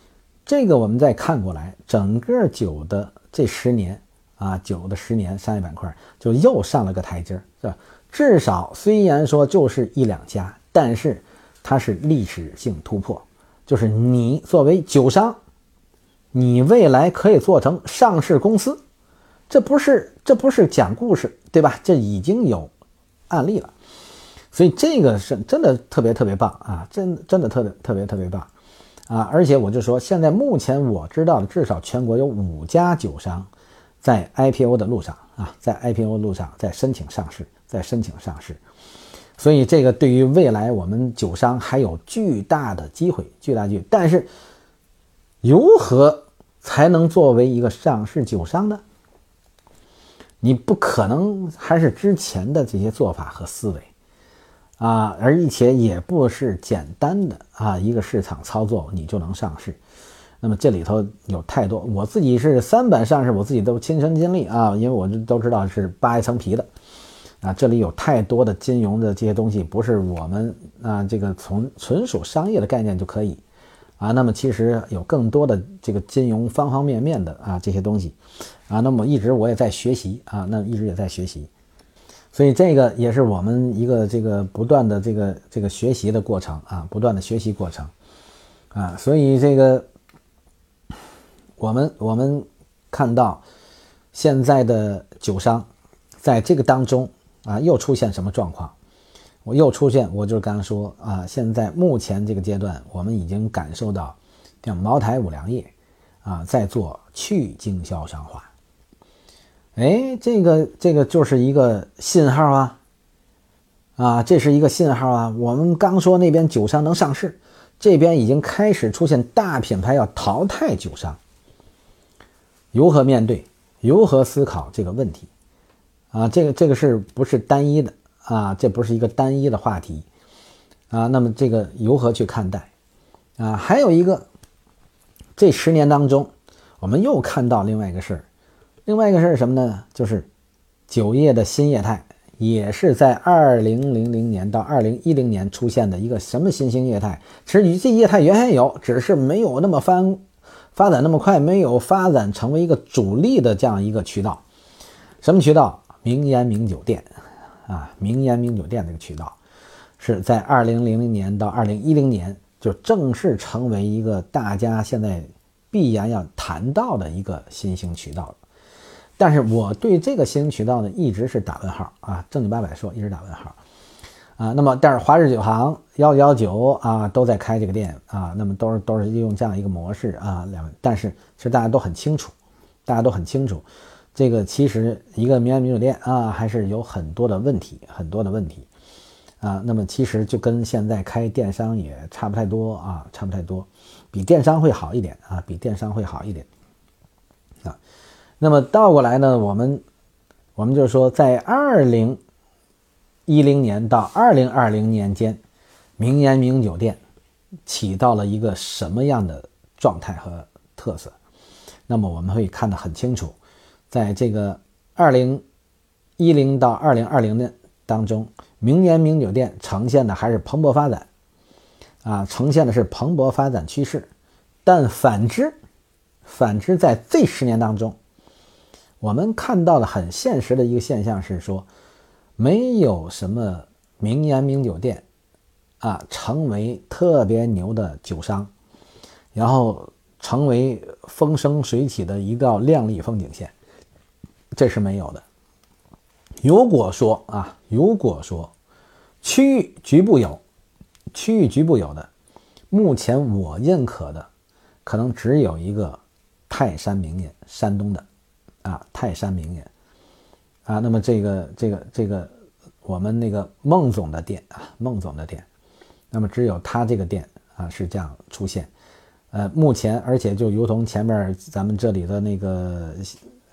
这个我们再看过来，整个酒的这十年啊，酒的十年商业板块就又上了个台阶儿，是吧？至少虽然说就是一两家，但是它是历史性突破，就是你作为酒商，你未来可以做成上市公司，这不是这不是讲故事，对吧？这已经有案例了，所以这个是真的特别特别棒啊，真真的特别特别特别棒。啊，而且我就说，现在目前我知道的，至少全国有五家酒商在 IPO 的路上啊，在 IPO 路上在申请上市，在申请上市。所以这个对于未来我们酒商还有巨大的机会，巨大机会。但是如何才能作为一个上市酒商呢？你不可能还是之前的这些做法和思维。啊，而且也不是简单的啊，一个市场操作你就能上市。那么这里头有太多，我自己是三板上市，我自己都亲身经历啊，因为我都知道是扒一层皮的啊。这里有太多的金融的这些东西，不是我们啊这个从纯属商业的概念就可以啊。那么其实有更多的这个金融方方面面的啊这些东西啊。那么一直我也在学习啊，那一直也在学习。所以这个也是我们一个这个不断的这个这个学习的过程啊，不断的学习过程啊。所以这个我们我们看到现在的酒商在这个当中啊，又出现什么状况？我又出现，我就是刚刚说啊，现在目前这个阶段，我们已经感受到像茅台、五粮液啊，在做去经销商化。哎，这个这个就是一个信号啊，啊，这是一个信号啊。我们刚说那边酒商能上市，这边已经开始出现大品牌要淘汰酒商，如何面对？如何思考这个问题？啊，这个这个是不是单一的啊？这不是一个单一的话题啊。那么这个如何去看待？啊，还有一个，这十年当中，我们又看到另外一个事儿。另外一个事儿是什么呢？就是酒业的新业态，也是在二零零零年到二零一零年出现的一个什么新兴业态？其实这业态原先有，只是没有那么发发展那么快，没有发展成为一个主力的这样一个渠道。什么渠道？名烟名酒店啊，名烟名酒店这个渠道是在二零零零年到二零一零年就正式成为一个大家现在必然要谈到的一个新兴渠道了。但是我对这个新渠道呢，一直是打问号啊，正经八百说，一直打问号啊。那么，但是华日酒行幺幺九啊，都在开这个店啊，那么都是都是用这样一个模式啊。两，但是其实大家都很清楚，大家都很清楚，这个其实一个民安民酒店啊，还是有很多的问题，很多的问题啊。那么其实就跟现在开电商也差不太多啊，差不太多，比电商会好一点啊，比电商会好一点。那么倒过来呢，我们我们就是说，在二零一零年到二零二零年间，名言名酒店起到了一个什么样的状态和特色？那么我们会看得很清楚，在这个二零一零到二零二零年当中，名言名酒店呈现的还是蓬勃发展，啊，呈现的是蓬勃发展趋势。但反之，反之在这十年当中。我们看到的很现实的一个现象是说，没有什么名言名酒店啊，成为特别牛的酒商，然后成为风生水起的一道亮丽风景线，这是没有的。如果说啊，如果说区域局部有，区域局部有的，目前我认可的，可能只有一个泰山明眼，山东的啊，泰山明眼啊。那么这个这个这个，我们那个孟总的店啊，孟总的店，那么只有他这个店啊是这样出现。呃，目前而且就如同前面咱们这里的那个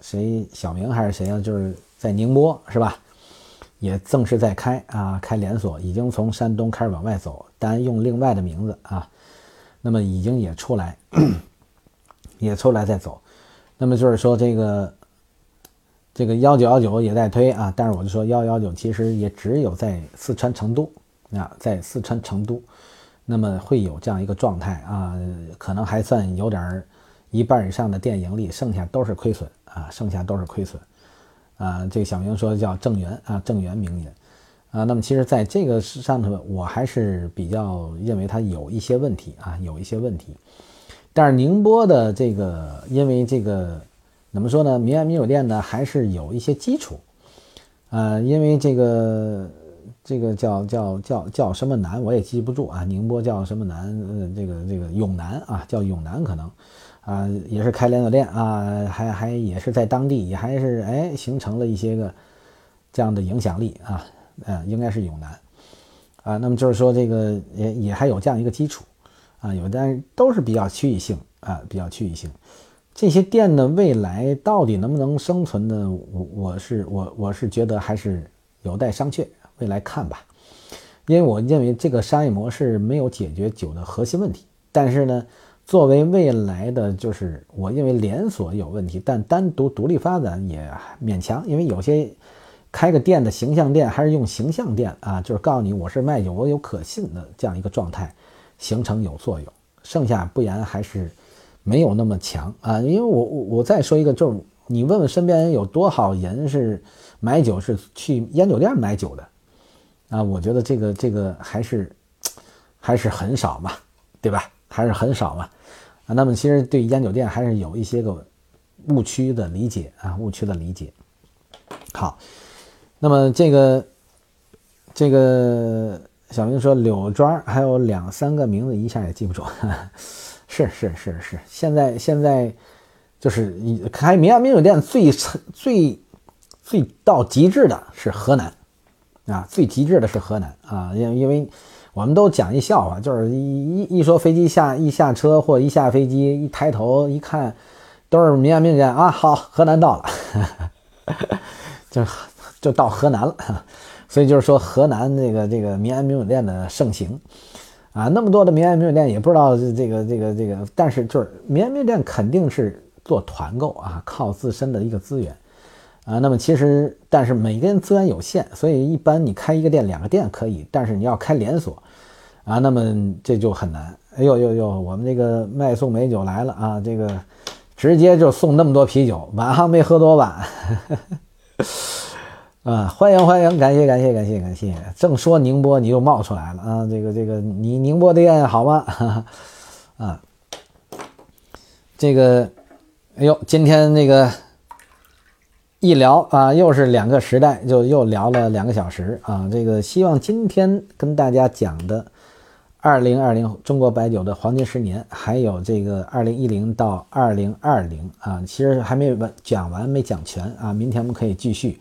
谁小明还是谁啊，就是在宁波是吧？也正式在开啊，开连锁，已经从山东开始往外走，但用另外的名字啊，那么已经也出来，[COUGHS] 也出来在走，那么就是说这个这个幺九幺九也在推啊，但是我就说幺幺九其实也只有在四川成都啊，在四川成都，那么会有这样一个状态啊，可能还算有点儿一半以上的店盈利，剩下都是亏损啊，剩下都是亏损。啊，这个小明说叫正源啊，正源名言啊。那么其实，在这个上头，我还是比较认为它有一些问题啊，有一些问题。但是宁波的这个，因为这个怎么说呢？民安民酒店呢，还是有一些基础啊。因为这个这个叫叫叫叫什么南，我也记不住啊。宁波叫什么南？呃，这个这个永南啊，叫永南可能。啊，也是开连锁店啊，还还也是在当地，也还是哎形成了一些个这样的影响力啊，呃，应该是永南啊，那么就是说这个也也还有这样一个基础啊，有但是都是比较区域性啊，比较区域性，这些店的未来到底能不能生存呢？我我是我我是觉得还是有待商榷，未来看吧，因为我认为这个商业模式没有解决酒的核心问题，但是呢。作为未来的，就是我认为连锁有问题，但单独独立发展也勉强，因为有些开个店的形象店还是用形象店啊，就是告诉你我是卖酒，我有可信的这样一个状态，形成有作用。剩下不然还是没有那么强啊。因为我我我再说一个，就是你问问身边有多少人是买酒是去烟酒店买酒的啊？我觉得这个这个还是还是很少嘛，对吧？还是很少嘛，啊，那么其实对烟酒店还是有一些个误区的理解啊，误区的理解。好，那么这个这个小明说柳庄还有两三个名字一下也记不住，是是是是，现在现在就是开民安名酒店最最最到极致的是河南啊，最极致的是河南啊，因因为。我们都讲一笑话，就是一一一说飞机下一下车或一下飞机一抬头一看，都是民安民店啊。好，河南到了，[LAUGHS] 就就到河南了。[LAUGHS] 所以就是说，河南这个这个民安民酒店的盛行啊，那么多的民安民酒店也不知道这个这个这个，但是就是民安民酒店肯定是做团购啊，靠自身的一个资源。啊，那么其实，但是每个人资源有限，所以一般你开一个店、两个店可以，但是你要开连锁，啊，那么这就很难。哎呦呦呦，我们这个卖送美酒来了啊，这个直接就送那么多啤酒，晚上没喝多晚，[LAUGHS] 啊，欢迎欢迎，感谢感谢感谢感谢。正说宁波，你又冒出来了啊，这个这个，你宁波的店好吗？[LAUGHS] 啊，这个，哎呦，今天那个。一聊啊，又是两个时代，就又聊了两个小时啊。这个希望今天跟大家讲的，二零二零中国白酒的黄金十年，还有这个二零一零到二零二零啊，其实还没完讲完，没讲全啊。明天我们可以继续。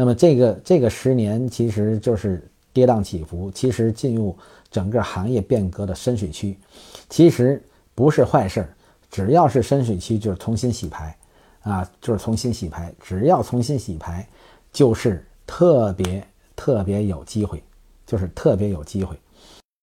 那么这个这个十年其实就是跌宕起伏，其实进入整个行业变革的深水区，其实不是坏事儿，只要是深水区就是重新洗牌。啊，就是重新洗牌，只要重新洗牌，就是特别特别有机会，就是特别有机会。